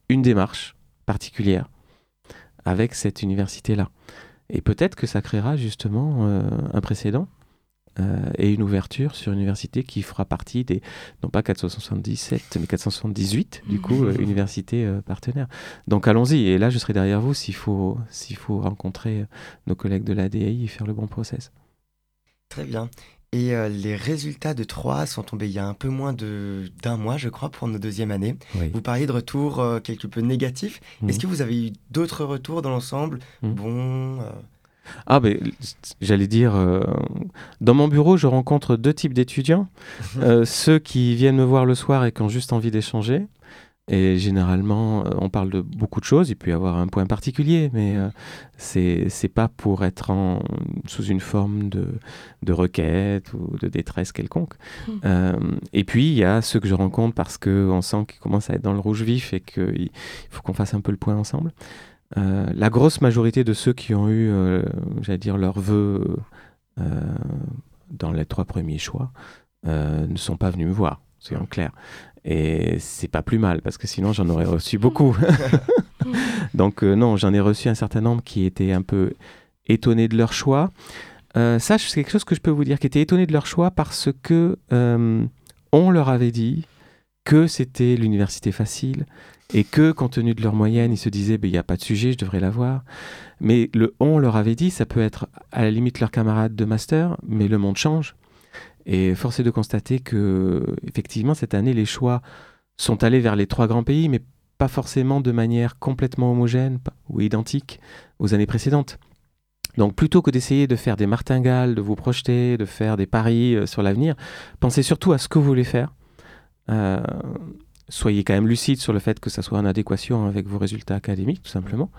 Speaker 5: une démarche particulière avec cette université-là. Et peut-être que ça créera justement euh, un précédent euh, et une ouverture sur une université qui fera partie des, non pas 477, mais 478, du coup, euh, universités euh, partenaires. Donc allons-y. Et là, je serai derrière vous s'il faut, s'il faut rencontrer euh, nos collègues de l'ADI et faire le bon process.
Speaker 6: Très bien. Et euh, les résultats de 3 sont tombés il y a un peu moins de- d'un mois, je crois, pour nos deuxième année.
Speaker 5: Oui.
Speaker 6: Vous parliez de retours euh, quelque peu négatifs.
Speaker 5: Mhm.
Speaker 6: Est-ce que vous avez eu d'autres retours dans l'ensemble?
Speaker 5: Mhm.
Speaker 6: Bon, euh,
Speaker 5: Ah, ben, j'allais dire, euh, dans mon bureau, je rencontre deux types d'étudiants. Euh, ceux qui viennent me voir le soir et qui ont juste envie d'échanger. Et généralement, euh, on parle de beaucoup de choses. Il peut y avoir un point particulier, mais euh, c'est c'est pas pour être en, sous une forme de, de requête ou de détresse quelconque.
Speaker 1: Mm.
Speaker 5: Euh, et puis, il y a ceux que je rencontre parce qu'on sent qu'ils commencent à être dans le rouge vif et qu'il il faut qu'on fasse un peu le point ensemble. Euh, la grosse majorité de ceux qui ont eu, j'allais dire, leurs vœux dans les trois premiers choix ne sont pas venus me voir, soyons clairs. Et c'est pas plus mal, parce que sinon j'en aurais reçu beaucoup. Donc euh, non, j'en ai reçu un certain nombre qui étaient un peu étonnés de leur choix. Euh, ça, c'est quelque chose que je peux vous dire, qui étaient étonnés de leur choix parce que euh, on leur avait dit que c'était l'université facile et que, compte tenu de leur moyenne, ils se disaient, Ben, il n'y a pas de sujet, je devrais l'avoir. Mais le on leur avait dit, ça peut être à la limite leurs camarades de master, mais le monde change. Et force est de constater que, effectivement, cette année, les choix sont allés vers les trois grands pays, mais pas forcément de manière complètement homogène ou identique aux années précédentes. Donc plutôt que d'essayer de faire des martingales, de vous projeter, de faire des paris euh, sur l'avenir, pensez surtout à ce que vous voulez faire. Euh, soyez quand même lucide sur le fait que ça soit en adéquation avec vos résultats académiques, tout simplement.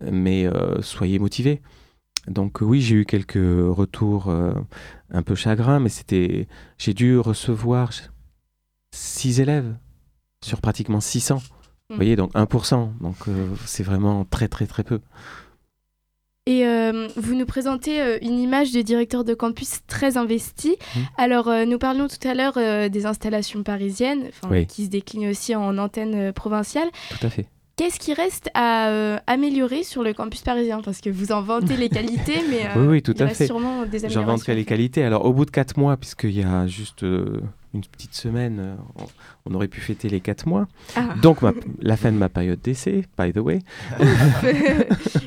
Speaker 5: Mais euh, soyez motivés. Donc euh, oui, j'ai eu quelques retours euh, un peu chagrins, mais c'était, j'ai dû recevoir six élèves sur pratiquement 600. Vous voyez, donc 1%. Donc euh, c'est vraiment très très très peu.
Speaker 1: Et euh, vous nous présentez euh, une image de directeur de campus très investi.
Speaker 5: Mhm.
Speaker 1: Alors, euh, nous parlions tout à l'heure des installations parisiennes,
Speaker 5: Oui.
Speaker 1: qui se déclinent aussi en antenne provinciale.
Speaker 5: Tout à fait.
Speaker 1: Qu'est-ce qui reste à euh, améliorer sur le campus parisien? Parce que vous en vantez les qualités, mais euh,
Speaker 5: Oui, oui, tout
Speaker 1: il
Speaker 5: à
Speaker 1: reste
Speaker 5: fait.
Speaker 1: sûrement des
Speaker 5: J'en
Speaker 1: améliorations.
Speaker 5: vante que
Speaker 1: à
Speaker 5: les qualités. Alors, au bout de quatre mois, puisqu'il y a juste euh, une petite semaine, euh, on, aurait pu fêter les quatre mois.
Speaker 1: Ah.
Speaker 5: Donc, ma- la fin de ma période d'essai, by the way.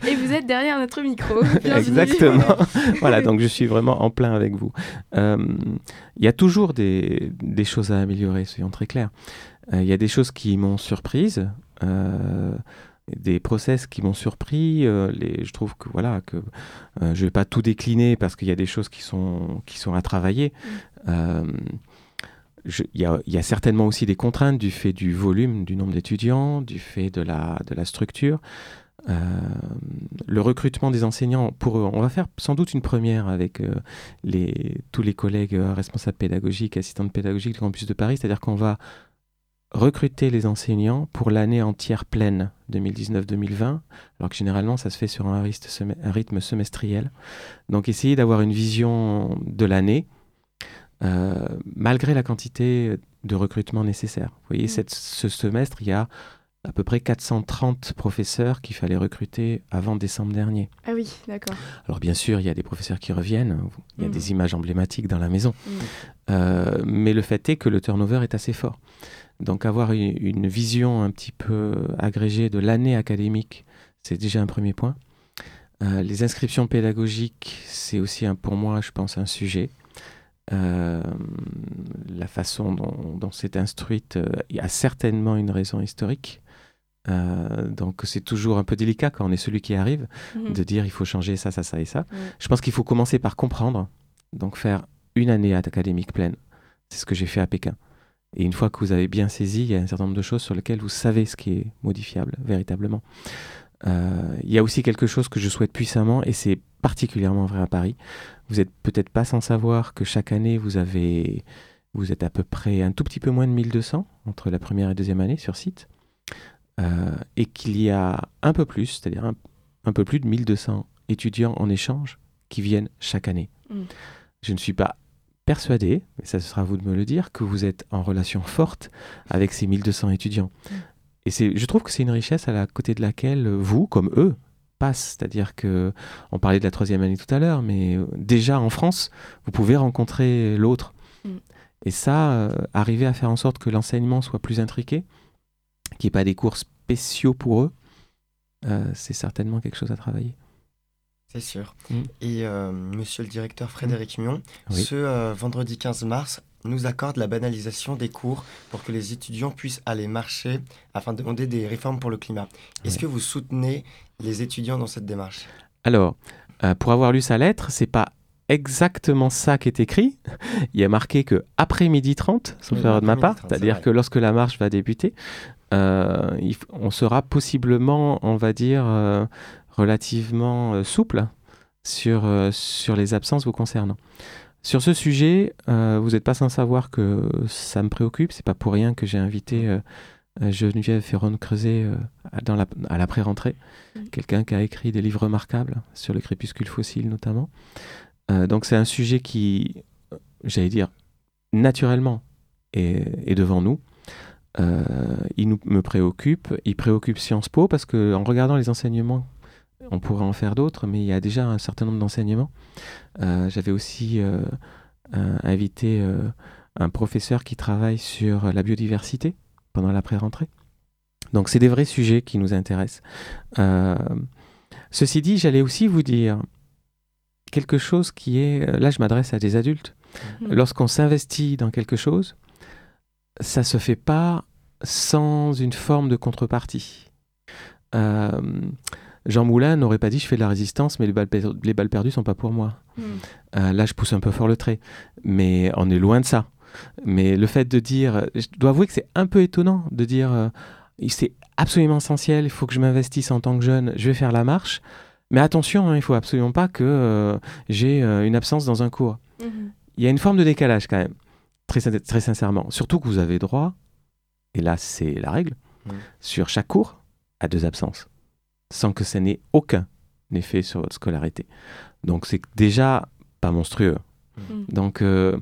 Speaker 1: Et vous êtes derrière notre micro.
Speaker 5: Exactement. voilà, donc je suis vraiment en plein avec vous. Il y a toujours des, des choses à améliorer, soyons très clairs. Il y a des choses qui m'ont surprise. Euh, des process qui m'ont surpris. euh, les, je trouve que voilà que euh, je vais pas tout décliner parce qu'il y a des choses qui sont qui sont à travailler. Euh, je- Il y, a, il y a certainement aussi des contraintes du fait du volume du nombre d'étudiants, du fait de la, de la structure. Le recrutement des enseignants, pour, on va faire sans doute une première avec les, tous les collègues responsables pédagogiques, assistants pédagogiques du campus de Paris, c'est-à-dire qu'on va recruter les enseignants pour l'année entière pleine 2019-2020, alors que généralement ça se fait sur un rythme, semestriel. Donc essayer d'avoir une vision de l'année, euh, malgré la quantité de recrutement nécessaire. Vous voyez,
Speaker 1: Mm.
Speaker 5: cette- ce semestre, il y a à peu près 430 professeurs qu'il fallait recruter avant décembre dernier.
Speaker 1: Ah oui, d'accord.
Speaker 5: Alors bien sûr, il y a des professeurs qui reviennent, il y a
Speaker 1: Mm.
Speaker 5: des images emblématiques dans la maison,
Speaker 1: Mm.
Speaker 5: Euh, mais le fait est que le turnover est assez fort. Donc avoir une, une vision un petit peu agrégée de l'année académique, c'est déjà un premier point. Euh, les inscriptions pédagogiques, c'est aussi un, pour moi, je pense, un sujet. Euh, la façon dont, dont c'est instruite euh, il y a certainement une raison historique. Euh, donc c'est toujours un peu délicat quand on est celui qui arrive
Speaker 1: Mhm.
Speaker 5: de dire il faut changer ça, ça, ça et ça.
Speaker 1: Mm.
Speaker 5: Je pense qu'il faut commencer par comprendre, donc faire une année académique pleine. C'est ce que j'ai fait à Pékin. Et une fois que vous avez bien saisi, il y a un certain nombre de choses sur lesquelles vous savez ce qui est modifiable véritablement. Euh, il y a aussi quelque chose que je souhaite puissamment, et c'est particulièrement vrai à Paris. Vous n'êtes peut-être pas sans savoir que chaque année, vous avez Vous êtes à peu près un tout petit peu moins de 1200 entre la première et deuxième année sur site. Euh, et qu'il y a un peu plus, c'est-à-dire un, un peu plus de 1200 étudiants en échange qui viennent chaque année.
Speaker 1: Mm.
Speaker 5: Je ne suis pas persuadé, mais ça ce sera à vous de me le dire, que vous êtes en relation forte avec ces 1200 étudiants.
Speaker 1: Mm.
Speaker 5: Et je trouve que c'est une richesse à la côté de laquelle vous, comme eux, passent. C'est-à-dire que, on parlait de la troisième année tout à l'heure, mais euh, déjà en France, vous pouvez rencontrer l'autre.
Speaker 1: Mm.
Speaker 5: Et ça, euh, arriver à faire en sorte que l'enseignement soit plus intriqué, qu'il n'y ait pas des cours spéciaux pour eux, euh, c'est certainement quelque chose à travailler.
Speaker 6: C'est sûr.
Speaker 5: Mm.
Speaker 6: Et euh, monsieur le directeur Frédéric Mion,
Speaker 5: Oui.
Speaker 6: ce euh, vendredi 15 mars, nous accorde la banalisation des cours pour que les étudiants puissent aller marcher afin de demander des réformes pour le climat. Est-ce que vous soutenez les étudiants dans cette démarche?
Speaker 5: Alors, pour avoir lu sa lettre, c'est pas exactement ça qui est écrit. Il y a marqué que après midi 30, sauf
Speaker 6: Oui,
Speaker 5: erreur de ma part,
Speaker 6: midi 30, c'est
Speaker 5: c'est-à-dire que lorsque la marche va débuter, il f- on sera possiblement, on va dire, euh, relativement euh, souple sur, euh, sur les absences vous concernant. Sur ce sujet, euh, vous n'êtes pas sans savoir que ça me préoccupe. C'est pas pour rien que j'ai invité euh, euh, Geneviève Ferron-Creuset euh, dans la, à l'après-rentrée.
Speaker 1: Mhm.
Speaker 5: Quelqu'un qui a écrit des livres remarquables sur le crépuscule fossile notamment. Euh, donc c'est un sujet qui, euh, j'allais dire, naturellement est, est devant nous. Euh, il nous, me préoccupe, il préoccupe Sciences Po parce que en regardant les enseignements, on pourrait en faire d'autres, mais il y a déjà un certain nombre d'enseignements. Euh, J'avais aussi euh, invité un professeur qui travaille sur la biodiversité pendant l'après-rentrée. Donc c'est des vrais sujets qui nous intéressent. Ceci dit, j'allais aussi vous dire quelque chose qui est, là je m'adresse à des adultes,
Speaker 1: Mm.
Speaker 5: lorsqu'on s'investit dans quelque chose, ça se fait pas sans une forme de contrepartie. Euh, Jean Moulin n'aurait pas dit je fais de la résistance, mais les balles, les balles perdues sont pas pour moi.
Speaker 1: Mm.
Speaker 5: Euh, là, je pousse un peu fort le trait, mais on est loin de ça. Mais le fait de dire, je dois avouer que c'est un peu étonnant de dire, euh, c'est absolument essentiel, il faut que je m'investisse en tant que jeune, je vais faire la marche. Mais attention, hein, il faut absolument pas que euh, j'ai une absence dans un cours.
Speaker 1: Mhm.
Speaker 5: Il y a une forme de décalage quand même, très, sin- très sincèrement. Surtout que vous avez droit, et là c'est la règle,
Speaker 6: Mm.
Speaker 5: sur chaque cours, à deux absences, sans que ça n'ait aucun effet sur votre scolarité. Donc c'est déjà pas monstrueux.
Speaker 1: Mm.
Speaker 5: Donc euh,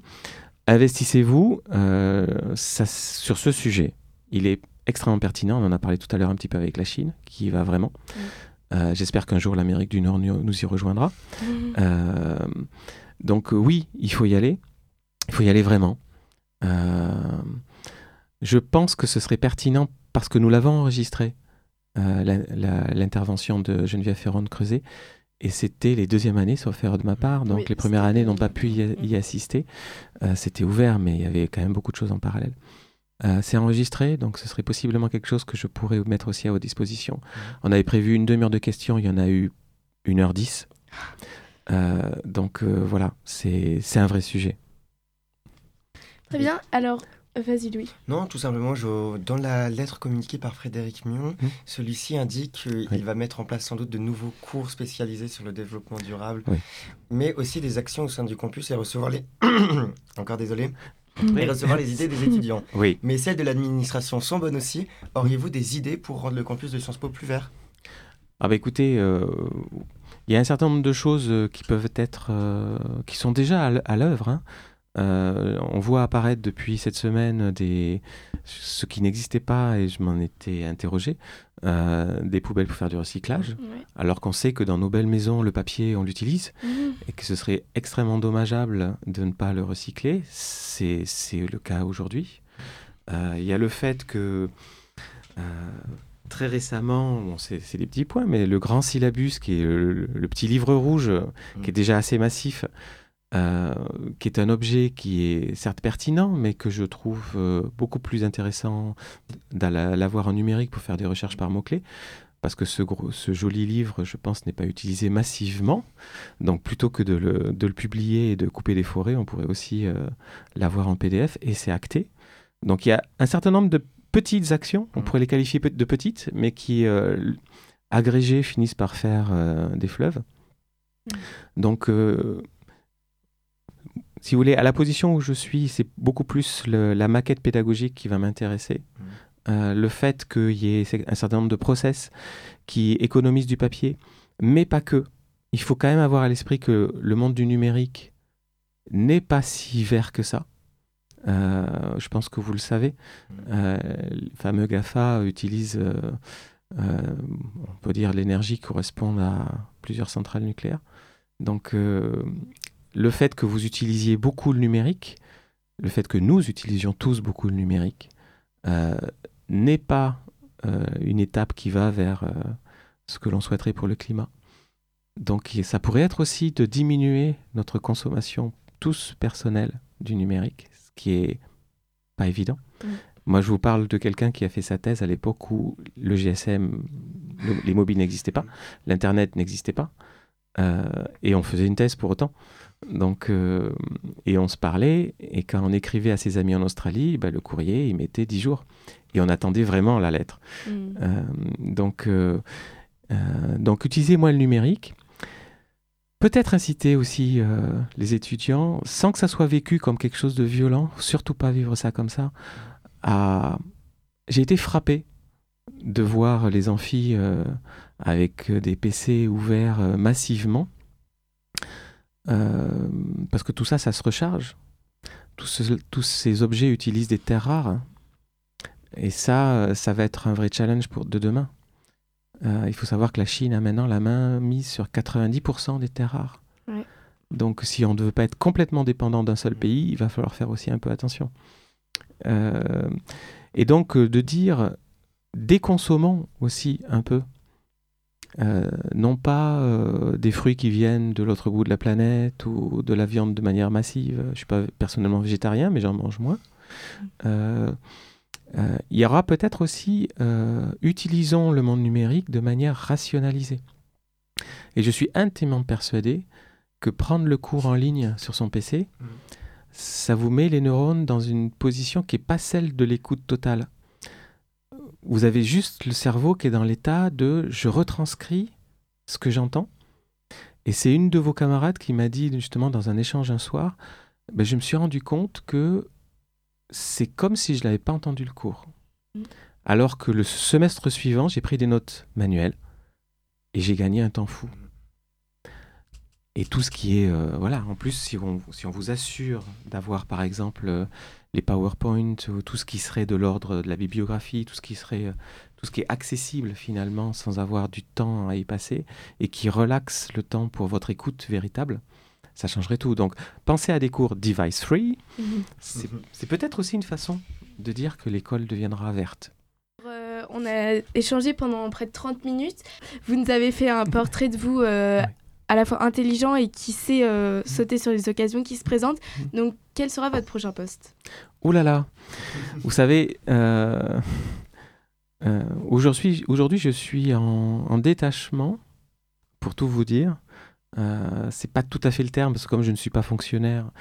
Speaker 5: investissez-vous euh, sur ce sujet. Il est extrêmement pertinent. On en a parlé tout à l'heure un petit peu avec la Chine, qui y va vraiment. Euh, J'espère qu'un jour l'Amérique du Nord nous y rejoindra. Donc oui, il faut y aller. Il faut y aller vraiment. Euh, je pense que ce serait pertinent parce que nous l'avons enregistré, euh, l'intervention de Geneviève Ferron de Creuset. Et c'était les deuxièmes années, sauf erreur de ma part. Donc
Speaker 1: Oui,
Speaker 5: les premières années n'ont pas pu y, y assister. Euh, c'était ouvert, mais il y avait quand même beaucoup de choses en parallèle. Euh, c'est enregistré, donc ce serait possiblement quelque chose que je pourrais mettre aussi à votre disposition. On avait prévu une demi-heure de questions, il y en a eu une heure dix. Euh, donc voilà, c'est un vrai sujet.
Speaker 1: Très bien. Alors, euh, vas-y Louis.
Speaker 6: Non, tout simplement, je- dans la lettre communiquée par Frédéric Mion,
Speaker 5: Mm.
Speaker 6: celui-ci indique qu'il
Speaker 5: Oui.
Speaker 6: va mettre en place sans doute de nouveaux cours spécialisés sur le développement durable,
Speaker 5: Oui.
Speaker 6: mais aussi des actions au sein du campus et recevoir les... Encore désolé.
Speaker 1: Oui.
Speaker 6: Et recevoir les idées des étudiants.
Speaker 5: Oui.
Speaker 6: Mais celles de l'administration sont bonnes aussi. Auriez-vous des idées pour rendre le campus de Sciences Po plus vert?
Speaker 5: Ah bah écoutez, euh, il y a un certain nombre de choses euh, qui peuvent être, euh, qui sont déjà à l'œuvre. hein. Euh, on voit apparaître depuis cette semaine des, ce qui n'existait pas, et je m'en étais interrogé, euh, des poubelles pour faire du recyclage,
Speaker 1: Ouais.
Speaker 5: alors qu'on sait que dans nos belles maisons, le papier, on l'utilise,
Speaker 1: Mhm.
Speaker 5: et que ce serait extrêmement dommageable de ne pas le recycler. C'est c'est le cas aujourd'hui. Euh, Il y a le fait que euh, très récemment, bon, c'est des petits points, mais le grand syllabus, qui est le, le petit livre rouge, euh, qui est déjà assez massif, euh, qui est un objet qui est certes pertinent, mais que je trouve euh, beaucoup plus intéressant d'aller l'avoir en numérique pour faire des recherches par mots-clés. Parce que ce, gros, ce joli livre, je pense, n'est pas utilisé massivement. Donc plutôt que de le, de le publier et de couper des forêts, on pourrait aussi euh, l'avoir en PDF et c'est acté. Donc il y a un certain nombre de petites actions, on
Speaker 6: Mhm.
Speaker 5: pourrait les qualifier de petites, mais qui, agrégées, finissent par faire des fleuves.
Speaker 1: Mhm.
Speaker 5: Donc euh, si vous voulez, à la position où je suis, c'est beaucoup plus le- la maquette pédagogique qui va m'intéresser. Euh, le fait qu'il y ait un certain nombre de process qui économisent du papier, mais pas que. Il faut quand même avoir à l'esprit que le monde du numérique n'est pas si vert que ça. Euh, je pense que vous le savez. Euh, le fameux GAFA utilise, euh, on peut dire, l'énergie qui correspond à plusieurs centrales nucléaires. Donc, le fait que vous utilisiez beaucoup le numérique, le fait que nous utilisions tous beaucoup le numérique, euh, n'est pas euh, une étape qui va vers euh, ce que l'on souhaiterait pour le climat. Donc ça pourrait être aussi de diminuer notre consommation tous personnelle du numérique, ce qui est pas évident.
Speaker 1: Mm.
Speaker 5: Moi, je vous parle de quelqu'un qui a fait sa thèse à l'époque où le GSM, le- les mobiles n'existaient pas, l'Internet n'existait pas, et on faisait une thèse pour autant. Donc, euh, et on se parlait, et quand on écrivait à ses amis en Australie, bah, le courrier, il mettait 10 jours. Et on attendait vraiment la lettre.
Speaker 1: Mm.
Speaker 5: Euh, donc, euh, donc, utilisez moins le numérique. Peut-être inciter aussi les étudiants, sans que ça soit vécu comme quelque chose de violent, surtout pas vivre ça comme ça. À... J'ai été frappé de voir les amphis avec des PC ouverts massivement, parce que tout ça, ça se recharge. Tous, ce- tous ces objets utilisent des terres rares. Et ça, euh, ça va être un vrai challenge pour, de demain. Euh, il faut savoir que la Chine a maintenant la main mise sur 90% des terres rares.
Speaker 1: Ouais.
Speaker 5: Donc si on ne veut pas être complètement dépendant d'un seul pays, il va falloir faire aussi un peu attention. Euh, et donc euh, de dire, déconsommons aussi un peu. Euh, non pas euh, des fruits qui viennent de l'autre bout de la planète ou de la viande de manière massive. Je suis pas personnellement végétarien, mais j'en mange moins. Euh, euh, il y aura peut-être aussi utilisons le monde numérique de manière rationalisée. Et je suis intimement persuadé que prendre le cours en ligne sur son PC,
Speaker 6: Mhm.
Speaker 5: ça vous met les neurones dans une position qui n'est pas celle de l'écoute totale. Vous avez juste le cerveau qui est dans l'état de je retranscris ce que j'entends. Et c'est une de vos camarades qui m'a dit justement dans un échange un soir, ben, je me suis rendu compte que c'est comme si je n'avais pas entendu le cours.
Speaker 1: Mm.
Speaker 5: Alors que le semestre suivant, j'ai pris des notes manuelles et j'ai gagné un temps fou. Et tout ce qui est, euh, voilà, en plus, si on, si on vous assure d'avoir, par exemple, euh, les PowerPoint ou tout ce qui serait de l'ordre de la bibliographie, tout ce qui serait, euh, tout ce qui est accessible finalement, sans avoir du temps à y passer, et qui relaxe le temps pour votre écoute véritable, ça changerait tout. Donc, pensez à des cours device free.
Speaker 1: Mhm.
Speaker 5: C'est c'est peut-être aussi une façon de dire que l'école deviendra verte.
Speaker 1: On a échangé pendant près de 30 minutes. Vous nous avez fait un portrait de vous euh. À la fois intelligent et qui sait euh, sauter sur les occasions qui se présentent. Donc, quel sera votre prochain poste?
Speaker 5: Ouh là là Vous savez, euh, euh, aujourd'hui, je suis en, en détachement, pour tout vous dire. Euh, c'est pas tout à fait le terme, parce que comme je ne suis pas fonctionnaire,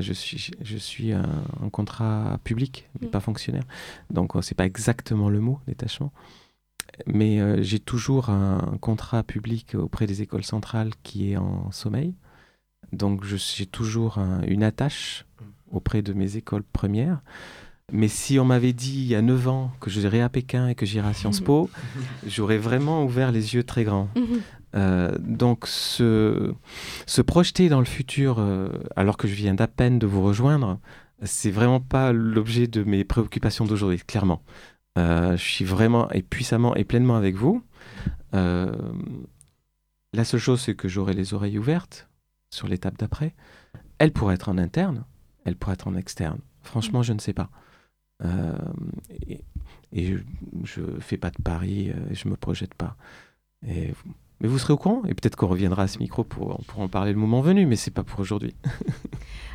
Speaker 5: je suis, je suis un, un contrat public, mais
Speaker 1: Mm.
Speaker 5: pas fonctionnaire. Donc, c'est pas exactement le mot, détachement. Mais euh, j'ai toujours un contrat public auprès des écoles centrales qui est en sommeil. Donc, je- j'ai toujours un- une attache auprès de mes écoles premières. Mais si on m'avait dit il y a 9 ans que j'irais à Pékin et que j'irais à Sciences Po, j'aurais vraiment ouvert les yeux très grands. Euh, donc se, se projeter dans le futur euh, alors que je viens d'à peine de vous rejoindre, c'est vraiment pas l'objet de mes préoccupations d'aujourd'hui, clairement. Euh, je suis vraiment et puissamment et pleinement avec vous. Euh, la seule chose, c'est que j'aurai les oreilles ouvertes sur l'étape d'après. Elle pourrait être en interne, elle pourrait être en externe. Franchement, je ne sais pas. Euh, et je ne fais pas de paris, euh, je me projette pas. Mais vous serez au courant et peut-être qu'on reviendra à ce micro pour, pour en parler le moment venu, mais c'est pas pour aujourd'hui.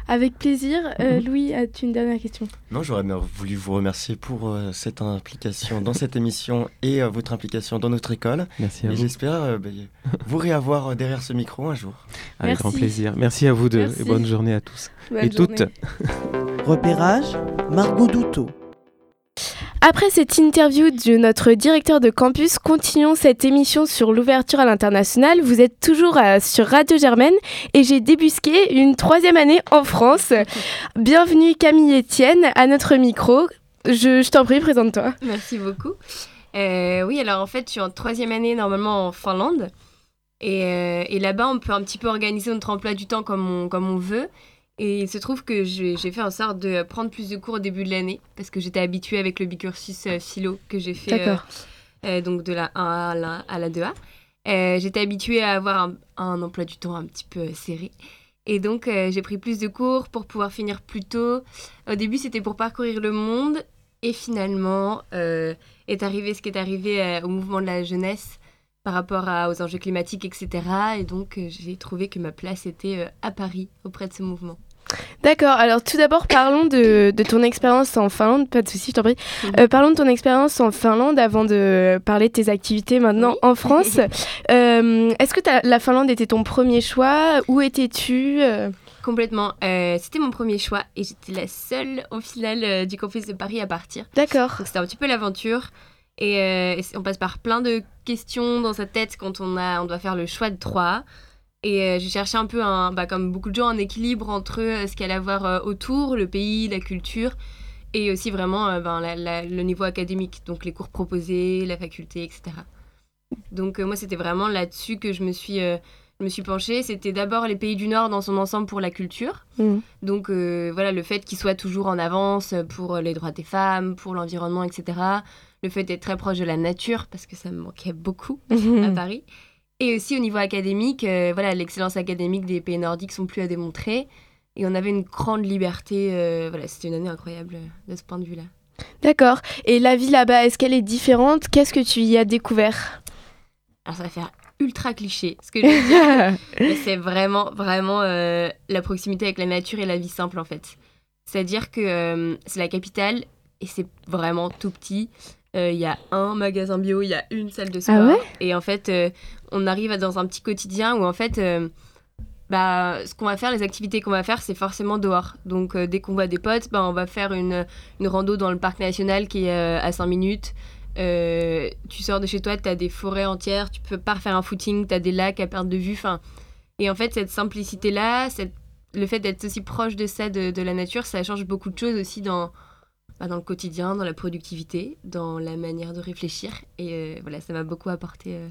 Speaker 1: Avec plaisir. Euh,
Speaker 5: Mhm.
Speaker 1: Louis, as-tu une dernière question?
Speaker 6: Non, j'aurais voulu vous remercier pour euh, cette implication dans cette émission et euh, votre implication dans notre école.
Speaker 5: Merci à
Speaker 6: Et
Speaker 5: vous.
Speaker 6: j'espère euh, bah, vous réavoir derrière ce micro un jour.
Speaker 5: Avec
Speaker 1: Merci.
Speaker 5: grand plaisir. Merci à vous deux
Speaker 1: Merci.
Speaker 5: et bonne journée à tous
Speaker 1: Bonne
Speaker 5: et
Speaker 1: journée.
Speaker 5: toutes.
Speaker 3: Repérage, Margot Douteau.
Speaker 1: Après cette interview de notre directeur de campus, continuons cette émission sur l'ouverture à l'international. Vous êtes toujours euh, sur Radio Germaine et j'ai débusqué une troisième année en France. Bienvenue Camille Etienne à notre micro. Je, je t'en prie, présente-toi.
Speaker 7: Merci beaucoup. Euh, oui, alors en fait, je suis en troisième année normalement en Finlande. Et, euh, et là-bas, on peut un petit peu organiser notre emploi du temps comme on, comme on veut. Et il se trouve que j'ai fait en sorte de prendre plus de cours au début de l'année parce que j'étais habituée avec le bicursus euh, philo que j'ai fait euh,
Speaker 1: D'accord.
Speaker 7: euh, donc de la 1 à la, à la 2A. Euh, j'étais habituée à avoir un, un emploi du temps un petit peu serré. Et donc, j'ai pris plus de cours pour pouvoir finir plus tôt. Au début, c'était pour parcourir le monde. Et finalement, est arrivé ce qui est arrivé au mouvement de la jeunesse par rapport à- aux enjeux climatiques, etc. Et donc, j'ai trouvé que ma place était à Paris auprès de ce mouvement.
Speaker 1: D'accord, alors tout d'abord parlons de, de ton expérience en Finlande, pas de souci, je t'en prie.
Speaker 7: Mhm.
Speaker 1: Euh, parlons de ton expérience en Finlande avant de parler de tes activités maintenant
Speaker 7: Oui.
Speaker 1: en France. Euh, Est-ce que la Finlande était ton premier choix? Où étais-tu Euh,
Speaker 7: Complètement. Euh, c'était mon premier choix et j'étais la seule au final du campus de Paris à partir.
Speaker 1: D'accord.
Speaker 7: Donc c'était un petit peu l'aventure. Et, on passe par plein de questions dans sa tête quand on, a, on doit faire le choix de trois. Et euh, j'ai cherché un peu, un, bah, comme beaucoup de gens, un équilibre entre euh, ce qu'il allait avoir euh, autour, le pays, la culture, et aussi vraiment ben, la- la- le niveau académique, donc les cours proposés, la faculté, etc. Donc moi, c'était vraiment là-dessus que je me suis, je me suis penchée. C'était d'abord les pays du Nord dans son ensemble pour la culture.
Speaker 1: Mhm.
Speaker 7: Donc euh, voilà, le fait qu'ils soient toujours en avance pour les droits des femmes, pour l'environnement, etc. Le fait d'être très proche de la nature, parce que ça me manquait beaucoup à. Paris. Et aussi au niveau académique, euh, voilà, l'excellence académique des pays nordiques sont plus à démontrer. Et on avait une grande liberté. euh, voilà, c'était une année incroyable euh, de ce point de vue-là.
Speaker 1: D'accord. Et la vie là-bas, est-ce qu'elle est différente? Qu'est-ce que tu y as découvert?
Speaker 7: Alors ça va faire ultra cliché, ce que je veux dire. C'est vraiment, vraiment euh, la proximité avec la nature et la vie simple, en fait. C'est-à-dire que c'est la capitale et c'est vraiment tout petit. Euh, Il y a un magasin bio, il y a une salle de sport.
Speaker 1: Ah ouais?
Speaker 7: Et en fait, euh, on arrive dans un petit quotidien où, en fait, euh, bah, ce qu'on va faire, les activités qu'on va faire, c'est forcément dehors. Donc, euh, dès qu'on voit des potes, bah, on va faire une, une rando dans le parc national qui est euh, à 5 minutes. Euh, tu sors de chez toi, tu as des forêts entières, tu peux pas faire un footing, tu as des lacs à perte de vue. Enfin, et en fait, cette simplicité-là, cette- le fait d'être aussi proche de ça, de, de la nature, ça change beaucoup de choses aussi dans, bah, dans le quotidien, dans la productivité, dans la manière de réfléchir. Et euh, voilà, ça m'a beaucoup apporté euh,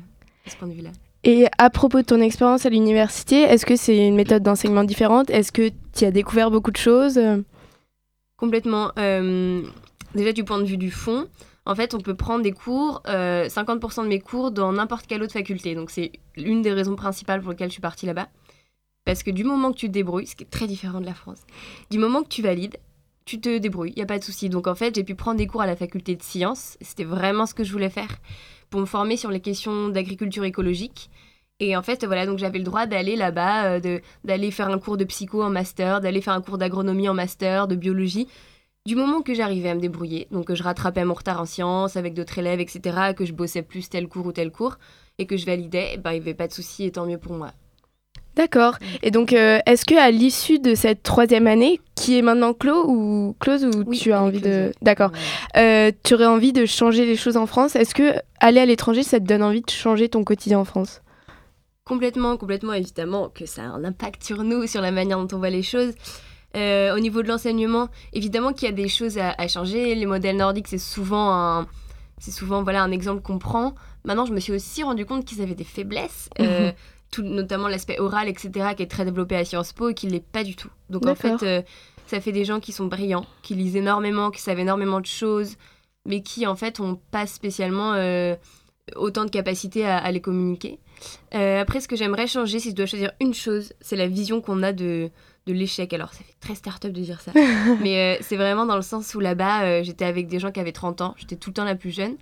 Speaker 7: à ce point de vue-là.
Speaker 1: Et à propos de ton expérience à l'université, est-ce que c'est une méthode d'enseignement différente? Est-ce que tu as découvert beaucoup de choses?
Speaker 7: Complètement. euh, déjà, du point de vue du fond, en fait, on peut prendre des cours, euh, 50% de mes cours dans n'importe quelle autre faculté. Donc, c'est l'une des raisons principales pour lesquelles je suis partie là-bas. Parce que du moment que tu te débrouilles, ce qui est très différent de la France, du moment que tu valides, tu te débrouilles, il n'y a pas de souci. Donc, en fait, j'ai pu prendre des cours à la faculté de sciences. C'était vraiment ce que je voulais faire pour me former sur les questions d'agriculture écologique. Et en fait, voilà, donc j'avais le droit d'aller là-bas, euh, d'aller faire un cours de psycho en master, d'aller faire un cours d'agronomie en master, de biologie. Du moment que j'arrivais à me débrouiller, donc que je rattrapais mon retard en sciences avec d'autres élèves, etc., que je bossais plus tel cours ou tel cours, et que je validais, eh ben, il n'y avait pas de souci, et tant mieux pour moi.
Speaker 1: D'accord. Et donc, euh, est-ce que à l'issue de cette troisième année, qui est maintenant clos ou close ou
Speaker 7: Oui,
Speaker 1: tu as envie
Speaker 7: close,
Speaker 1: de, d'accord,
Speaker 7: Ouais.
Speaker 1: Euh, tu aurais envie de changer les choses en France? Est-ce que aller à l'étranger, ça te donne envie de changer ton quotidien en France?
Speaker 7: Complètement, complètement, évidemment, que ça a un impact sur nous, sur la manière dont on voit les choses. Euh, au niveau de l'enseignement, évidemment qu'il y a des choses à, à changer. Les modèles nordiques, c'est souvent un, c'est souvent voilà un exemple qu'on prend. Maintenant, je me suis aussi rendu compte qu'ils avaient des faiblesses, euh, tout, notamment l'aspect oral, etc., qui est très développé à Sciences Po et qui l'est pas du tout. Donc en fait, euh, ça fait des gens qui sont brillants, qui lisent énormément, qui savent énormément de choses, mais qui en fait ont pas spécialement euh, autant de capacité à, à les communiquer. Euh, après, ce que j'aimerais changer, si je dois choisir une chose, c'est la vision qu'on a de, de l'échec. Alors, ça fait très start-up de dire ça. mais c'est vraiment dans le sens où là-bas, j'étais avec des gens qui avaient 30 ans. J'étais tout le temps la plus jeune.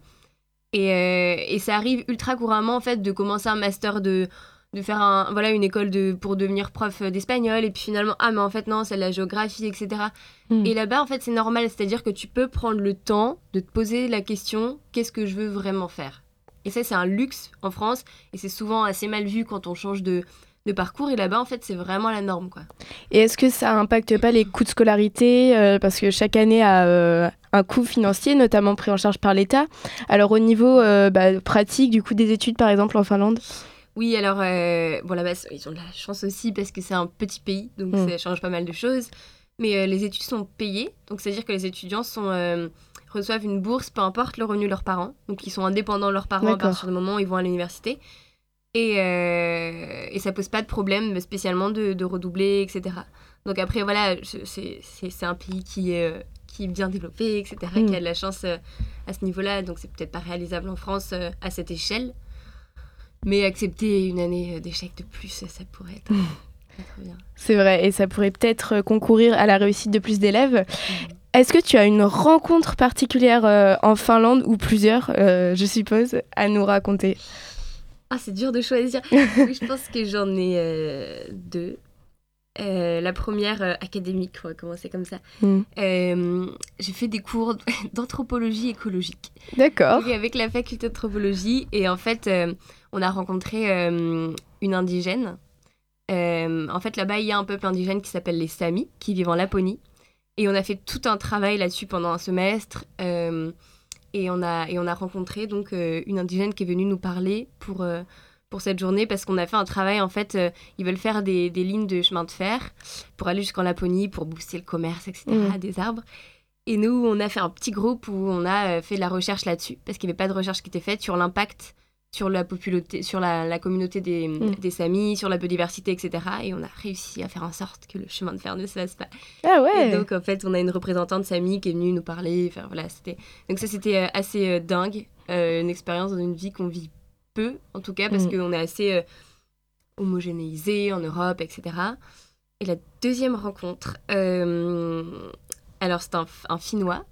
Speaker 7: Et, et ça arrive ultra couramment, en fait, de commencer un master de de faire un, voilà, une école de, pour devenir prof d'espagnol. Et puis finalement ah mais en fait non c'est de la géographie etc
Speaker 1: Mm.
Speaker 7: et là-bas en fait c'est normal. C'est à dire que tu peux prendre le temps de te poser la question qu'est-ce que je veux vraiment faire? Et ça c'est un luxe en France. Et c'est souvent assez mal vu quand on change de, de parcours. Et là-bas en fait c'est vraiment la norme quoi.
Speaker 1: Et est-ce que ça impacte pas les coûts de scolarité euh, Parce que chaque année a, euh, un coût financier, notamment pris en charge par l'État. Alors au niveau euh, bah, pratique, du coup, des études par exemple en Finlande?
Speaker 7: Oui, alors, euh, bon, là-bas, ils ont de la chance aussi parce que c'est un petit pays, donc
Speaker 1: Mm.
Speaker 7: ça change pas mal de choses. Mais euh, les études sont payées, donc c'est-à-dire que les étudiants sont, euh, reçoivent une bourse, peu importe le revenu de leurs parents. Donc ils sont indépendants de leurs parents à partir du moment où ils vont à l'université. Et, euh, et ça pose pas de problème spécialement de, de redoubler, etc. Donc après, voilà, c'est un pays qui est, qui est bien développé, etc.,
Speaker 1: Mm.
Speaker 7: qui a de la chance à ce niveau-là. Donc c'est peut-être pas réalisable en France à cette échelle. Mais accepter une année euh, d'échec de plus, ça, ça pourrait être, bien.
Speaker 1: C'est vrai, et ça pourrait peut-être euh, concourir à la réussite de plus d'élèves. Est-ce que tu as une rencontre particulière euh, en Finlande ou plusieurs, euh, je suppose, à nous raconter?
Speaker 7: Ah, c'est dur de choisir. Je pense que j'en ai euh, deux. Euh, la première euh, académique, on va commencer comme ça.
Speaker 1: Mm.
Speaker 7: Euh, j'ai fait des cours d'anthropologie écologique.
Speaker 1: D'accord.
Speaker 7: Avec la faculté d'anthropologie. Et en fait, euh, on a rencontré une indigène. En fait, là-bas, il y a un peuple indigène qui s'appelle les Samis, qui vivent en Laponie. Et on a fait tout un travail là-dessus pendant un semestre. et, on a, et on a rencontré donc une indigène qui est venue nous parler pour, pour cette journée parce qu'on a fait un travail. En fait, euh, ils veulent faire des, des lignes de chemin de fer pour aller jusqu'en Laponie, pour booster le commerce, etc.,
Speaker 1: Mhm.
Speaker 7: des arbres. Et nous, on a fait un petit groupe où on a euh, fait de la recherche là-dessus, parce qu'il n'y avait pas de recherche qui était faite sur l'impact sur la popularité, sur la, la communauté des,
Speaker 1: Mm.
Speaker 7: des Samis, sur la biodiversité, etc. Et on a réussi à faire en sorte que le chemin de fer ne se fasse pas.
Speaker 1: Ah
Speaker 7: Et
Speaker 1: ouais
Speaker 7: donc, en fait, on a une représentante Sami qui est venue nous parler. Enfin, voilà, c'était... Donc ça, c'était euh, assez dingue. euh, une expérience dans une vie qu'on vit peu, en tout cas, parce
Speaker 1: Mm.
Speaker 7: qu'on est assez euh, homogénéisé en Europe, etc. Et la deuxième rencontre, euh, alors c'est un, un Finnois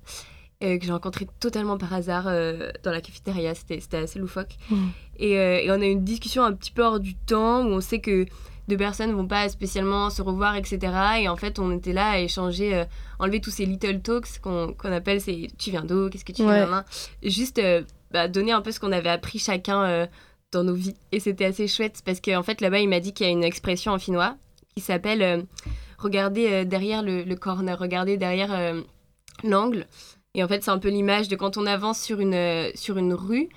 Speaker 7: euh, que j'ai rencontré totalement par hasard dans la cafétéria. C'était, assez loufoque.
Speaker 1: Mm.
Speaker 7: Et, et on a eu une discussion un petit peu hors du temps où on sait que deux personnes vont pas spécialement se revoir, etc. Et en fait, on était là à échanger, euh, enlever tous ces little talks qu'on, appelle c'est tu viens d'où, qu'est-ce que tu fais,
Speaker 1: Ouais.
Speaker 7: juste euh, bah, donner un peu ce qu'on avait appris chacun euh, dans nos vies. Et c'était assez chouette parce qu'en fait, là-bas, il m'a dit qu'il y a une expression en finnois qui s'appelle euh, regarder euh, derrière le, le corner, regarder derrière l'angle. Et en fait, c'est un peu l'image de quand on avance sur une, sur une rue.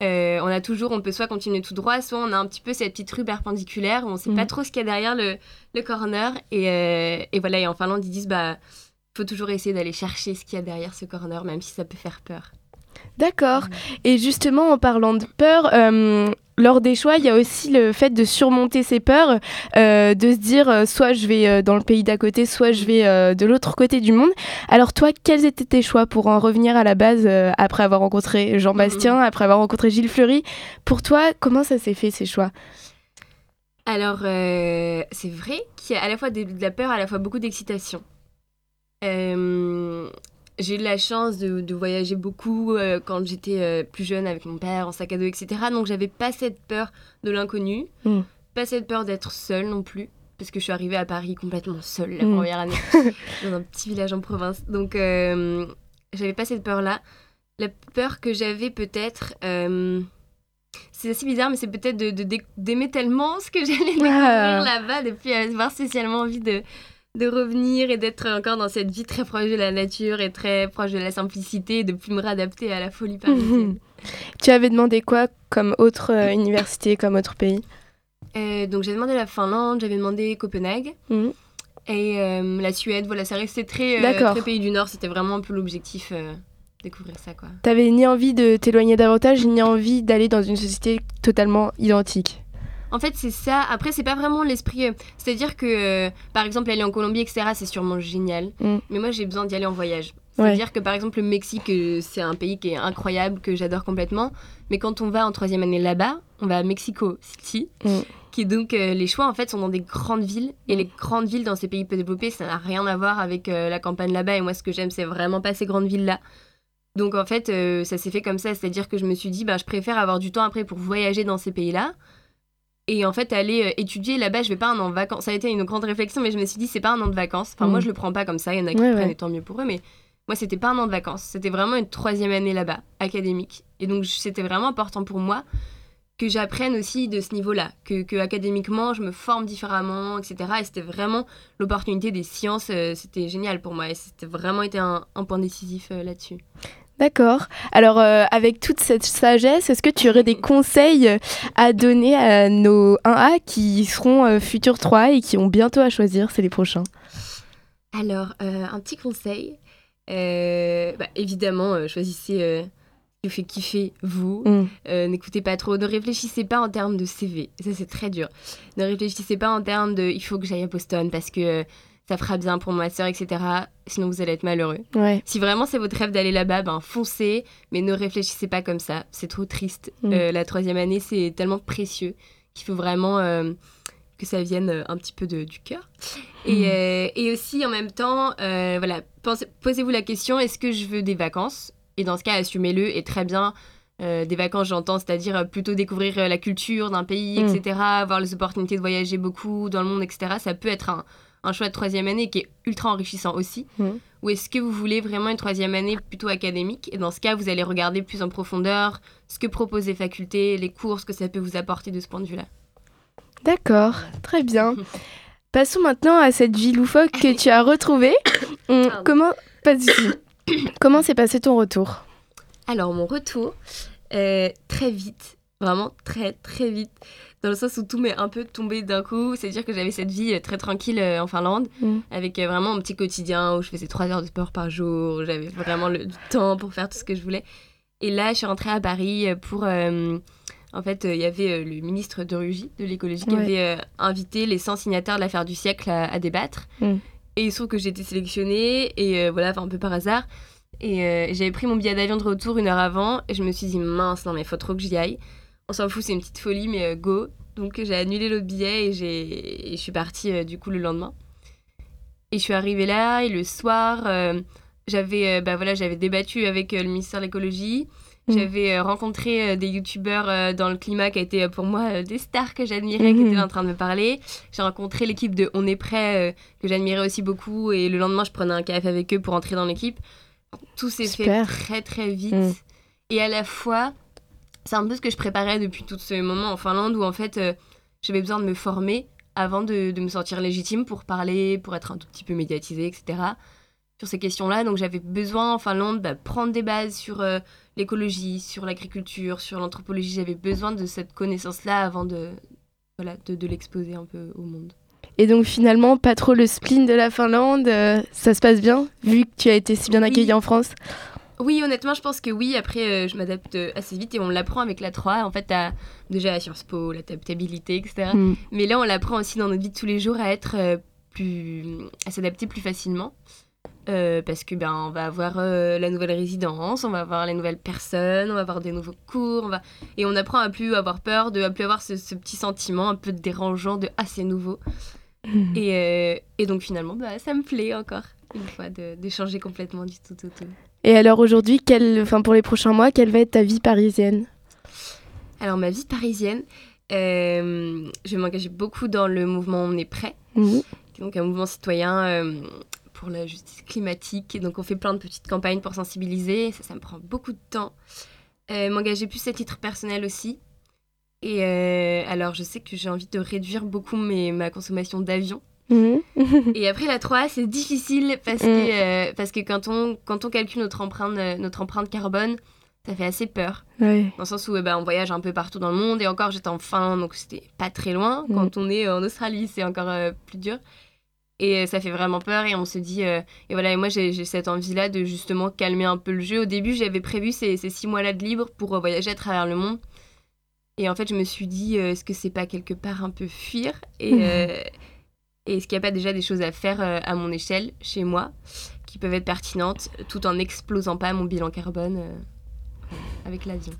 Speaker 7: on a toujours, on peut soit continuer tout droit, soit on a un petit peu cette petite rue perpendiculaire où on sait
Speaker 1: Mhm.
Speaker 7: pas trop ce qu'il y a derrière le, le corner. Et, et voilà, et en Finlande, ils disent, bah, faut toujours essayer d'aller chercher ce qu'il y a derrière ce corner, même si ça peut faire peur.
Speaker 1: D'accord. Et justement, en parlant de peur, euh, lors des choix, il y a aussi le fait de surmonter ses peurs, euh, de se dire euh, soit je vais dans le pays d'à côté, soit je vais de l'autre côté du monde. Alors toi, quels étaient tes choix pour en revenir à la base après avoir rencontré Jean-Bastien, après avoir rencontré Gilles Fleury? Pour toi, comment ça s'est fait ces choix?
Speaker 7: Alors, c'est vrai qu'il y a à la fois de, de la peur, à la fois beaucoup d'excitation. Euh, j'ai eu la chance de, de voyager beaucoup euh, quand j'étais euh, plus jeune avec mon père en sac à dos, etc. Donc, j'avais pas cette peur de l'inconnu,
Speaker 1: Mm.
Speaker 7: pas cette peur d'être seule non plus, parce que je suis arrivée à Paris complètement seule la
Speaker 1: Mm.
Speaker 7: première année, dans un petit village en province. Donc, euh, j'avais pas cette peur-là. La peur que j'avais peut-être. c'est assez bizarre, mais c'est peut-être de- d'aimer de, tellement ce que j'allais découvrir
Speaker 1: Ah.
Speaker 7: là-bas, de plus avoir spécialement envie de, de revenir et d'être encore dans cette vie très proche de la nature et très proche de la simplicité, de plus me réadapter à la folie parisienne.
Speaker 1: Tu avais demandé quoi comme autre euh, université, comme autre pays?
Speaker 7: Euh, donc j'ai demandé la Finlande, j'avais demandé Copenhague
Speaker 1: Mhm.
Speaker 7: et euh, la Suède. Voilà, ça restait très, très pays du Nord. C'était vraiment un peu l'objectif, découvrir ça quoi.
Speaker 1: T'avais ni envie de t'éloigner davantage, ni envie d'aller dans une société totalement identique?
Speaker 7: En fait, c'est ça. Après, c'est pas vraiment l'esprit. euh, C'est-à-dire que, euh, par exemple, aller en Colombie, etc., c'est sûrement génial.
Speaker 1: Mm.
Speaker 7: Mais moi, j'ai besoin d'y aller en voyage.
Speaker 1: Ouais.
Speaker 7: C'est-à-dire que, par exemple, le Mexique, euh, c'est un pays qui est incroyable, que j'adore complètement. Mais quand on va en troisième année là-bas, on va à Mexico City,
Speaker 1: Mm.
Speaker 7: qui donc. euh, les choix, en fait, sont dans des grandes villes. Et
Speaker 1: Mm.
Speaker 7: les grandes villes dans ces pays peu développés, ça n'a rien à voir avec euh, la campagne là-bas. Et moi, ce que j'aime, c'est vraiment pas ces grandes villes-là. Donc en fait, euh, ça s'est fait comme ça, c'est-à-dire que je me suis dit, bah, je préfère avoir du temps après pour voyager dans ces pays-là. Et en fait, aller euh, étudier là-bas, je vais pas un an de vacances. Ça a été une grande réflexion, mais je me suis dit, c'est pas un an de vacances. Enfin,
Speaker 1: Mm.
Speaker 7: moi, je le prends pas comme ça. Il y en a qui
Speaker 1: Ouais,
Speaker 7: le prennent
Speaker 1: ouais.
Speaker 7: et tant mieux pour eux. Mais moi, c'était pas un an de vacances. C'était vraiment une troisième année là-bas, académique. Et donc, c'était vraiment important pour moi que j'apprenne aussi de ce niveau-là, que, que, académiquement je me forme différemment, etc. Et c'était vraiment l'opportunité des sciences, euh, c'était génial pour moi et c'était vraiment été un, un point décisif euh, là-dessus.
Speaker 1: D'accord. Alors, euh, avec toute cette sagesse, est-ce que tu aurais des conseils à donner à nos 1A qui seront euh, futurs 3 et qui ont bientôt à choisir C'est les prochains?
Speaker 7: Alors, euh, un petit conseil. Bah, évidemment, choisissez ce qui vous fait kiffer, vous.
Speaker 1: Mm.
Speaker 7: Euh, N'écoutez pas trop. Ne réfléchissez pas en termes de CV. Ça, c'est très dur. Ne réfléchissez pas en termes de il faut que j'aille à Boston parce que ça fera bien pour ma soeur, etc. Sinon, vous allez être malheureux.
Speaker 1: Ouais.
Speaker 7: Si vraiment c'est votre rêve d'aller là-bas, ben foncez, mais ne réfléchissez pas comme ça. C'est trop triste.
Speaker 1: Mm.
Speaker 7: Euh, la troisième année, c'est tellement précieux qu'il faut vraiment euh, que ça vienne euh, un petit peu de- du cœur. Et,
Speaker 1: Mm.
Speaker 7: euh, et aussi, en même temps, voilà, posez-vous la question est-ce que je veux des vacances? Et dans ce cas, assumez-le et très bien. Euh, des vacances, j'entends, c'est-à-dire plutôt découvrir la culture d'un pays,
Speaker 1: Mm.
Speaker 7: etc., avoir les opportunités de voyager beaucoup dans le monde, etc. Ça peut être un, un choix de troisième année qui est ultra enrichissant aussi.
Speaker 1: Mm.
Speaker 7: Ou est-ce que vous voulez vraiment une troisième année plutôt académique? Et dans ce cas, vous allez regarder plus en profondeur ce que proposent les facultés, les cours, ce que ça peut vous apporter de ce point de vue-là.
Speaker 1: D'accord. Très bien. Passons maintenant à cette vie loufoque que tu as retrouvée. Comment pas tout. Comment s'est passé ton retour?
Speaker 7: Alors, mon retour, euh, très vite, vraiment très très vite, dans le sens où tout m'est un peu tombé d'un coup. C'est-à-dire que j'avais cette vie euh, très tranquille euh, en Finlande,
Speaker 1: Mm.
Speaker 7: avec euh, vraiment mon petit quotidien où je faisais 3 heures de sport par jour, j'avais vraiment le, du temps pour faire tout ce que je voulais. Et là, je suis rentrée à Paris pour. euh, en fait, euh, il y avait euh, le ministre de Rugy, de l'écologie, qui
Speaker 1: Ouais.
Speaker 7: avait invité les 100 signataires de l'affaire du siècle à, à débattre.
Speaker 1: Mm.
Speaker 7: Et il se trouve que j'ai été sélectionnée, et voilà, un peu par hasard. Et j'avais pris mon billet d'avion de retour une heure avant, et je me suis dit, mince, non, mais faut trop que j'y aille. On s'en fout, c'est une petite folie, mais euh, go. Donc j'ai annulé l'autre billet et, j'ai- je suis partie euh, du coup le lendemain. Et je suis arrivée là, et le soir, euh, j'avais bah, voilà, j'avais débattu avec le ministère de l'écologie.
Speaker 1: Mm.
Speaker 7: J'avais rencontré des youtubeurs dans le climat qui étaient euh, pour moi des stars que j'admirais, qui
Speaker 1: Mhm.
Speaker 7: étaient là en train de me parler. J'ai rencontré l'équipe de On est prêt, que j'admirais aussi beaucoup. Et le lendemain, je prenais un café avec eux pour entrer dans l'équipe. Tout s'est fait très très vite.
Speaker 1: Mm.
Speaker 7: Et à la fois, c'est un peu ce que je préparais depuis tout ce moment en Finlande où en fait, euh, j'avais besoin de me former avant de, de me sentir légitime pour parler, pour être un tout petit peu médiatisée, etc. Sur ces questions-là. Donc j'avais besoin en Finlande de prendre des bases sur euh, l'écologie, sur l'agriculture, sur l'anthropologie. J'avais besoin de cette connaissance-là avant de, voilà, de, de l'exposer un peu au monde.
Speaker 1: Et donc finalement, pas trop le spleen de la Finlande, euh, ça se passe bien, vu que tu as été si bien
Speaker 7: Oui.
Speaker 1: accueillie en France?
Speaker 7: Oui, honnêtement, je pense que oui. Après, euh, je m'adapte euh, assez vite et on l'apprend avec la 3. En fait, déjà la Sciences Po, l'adaptabilité, etc.
Speaker 1: Mm.
Speaker 7: Mais là, on l'apprend aussi dans notre vie de tous les jours à être euh, plus. à s'adapter plus facilement. Euh, parce que ben on va avoir euh, la nouvelle résidence, on va avoir les nouvelles personnes, on va avoir des nouveaux cours, on va et on apprend à plus avoir peur, de à plus avoir ce, ce petit sentiment un peu dérangeant de ah c'est nouveau. Et, euh, et donc finalement bah, ça me plaît encore une fois de, de changer complètement du tout au tout.
Speaker 1: Et alors aujourd'hui, enfin pour les prochains mois, quelle va être ta vie parisienne?
Speaker 7: Alors ma vie parisienne, euh, je vais m'engager beaucoup dans le mouvement On est prêt, donc un mouvement citoyen euh, pour la justice climatique. Et donc on fait plein de petites campagnes pour sensibiliser, ça, ça me prend beaucoup de temps. Euh, m'engager plus à titre personnel aussi. Et alors je sais que j'ai envie de réduire beaucoup mes, ma consommation d'avion.
Speaker 1: Mhm.
Speaker 7: Et après la 3 c'est difficile parce
Speaker 1: Mm.
Speaker 7: que, euh, parce que quand, on, quand on calcule notre empreinte, euh, notre empreinte carbone, ça fait assez peur. Dans le sens où eh ben, on voyage un peu partout dans le monde et encore j'étais en Finlande donc c'était pas très loin.
Speaker 1: Mm.
Speaker 7: Quand on est en Australie c'est encore euh, plus dur. Et euh, ça fait vraiment peur et on se dit... et voilà, et moi j'ai cette envie-là de justement calmer un peu le jeu. Au début j'avais prévu ces, ces six mois-là de libre pour voyager à travers le monde. Et en fait je me suis dit, est-ce que c'est pas quelque part un peu fuir? Et, euh, et est-ce qu'il n'y a pas déjà des choses à faire euh, à mon échelle, chez moi, qui peuvent être pertinentes, tout en n'explosant pas mon bilan carbone euh, avec l'avion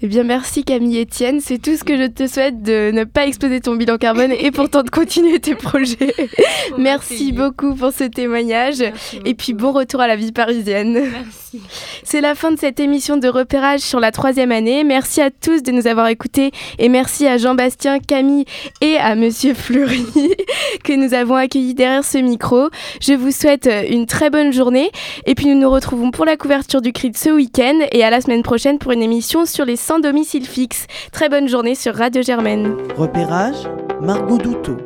Speaker 1: Eh bien, merci Camille Etienne. C'est tout ce que je te souhaite de ne pas exploser ton bilan carbone et pourtant de continuer tes projets. Merci beaucoup pour ce témoignage. Et puis bon retour à la vie parisienne.
Speaker 7: Merci.
Speaker 1: C'est la fin de cette émission de repérage sur la troisième année. Merci à tous de nous avoir écoutés et merci à Jean-Bastien, Camille et à Monsieur Fleury que nous avons accueillis derrière ce micro. Je vous souhaite une très bonne journée et puis nous nous retrouvons pour la couverture du CRIT ce week-end et à la semaine prochaine pour une émission sur les sans domicile fixe. Très bonne journée sur Radio Germaine.
Speaker 3: Repérage, Margot Douteau.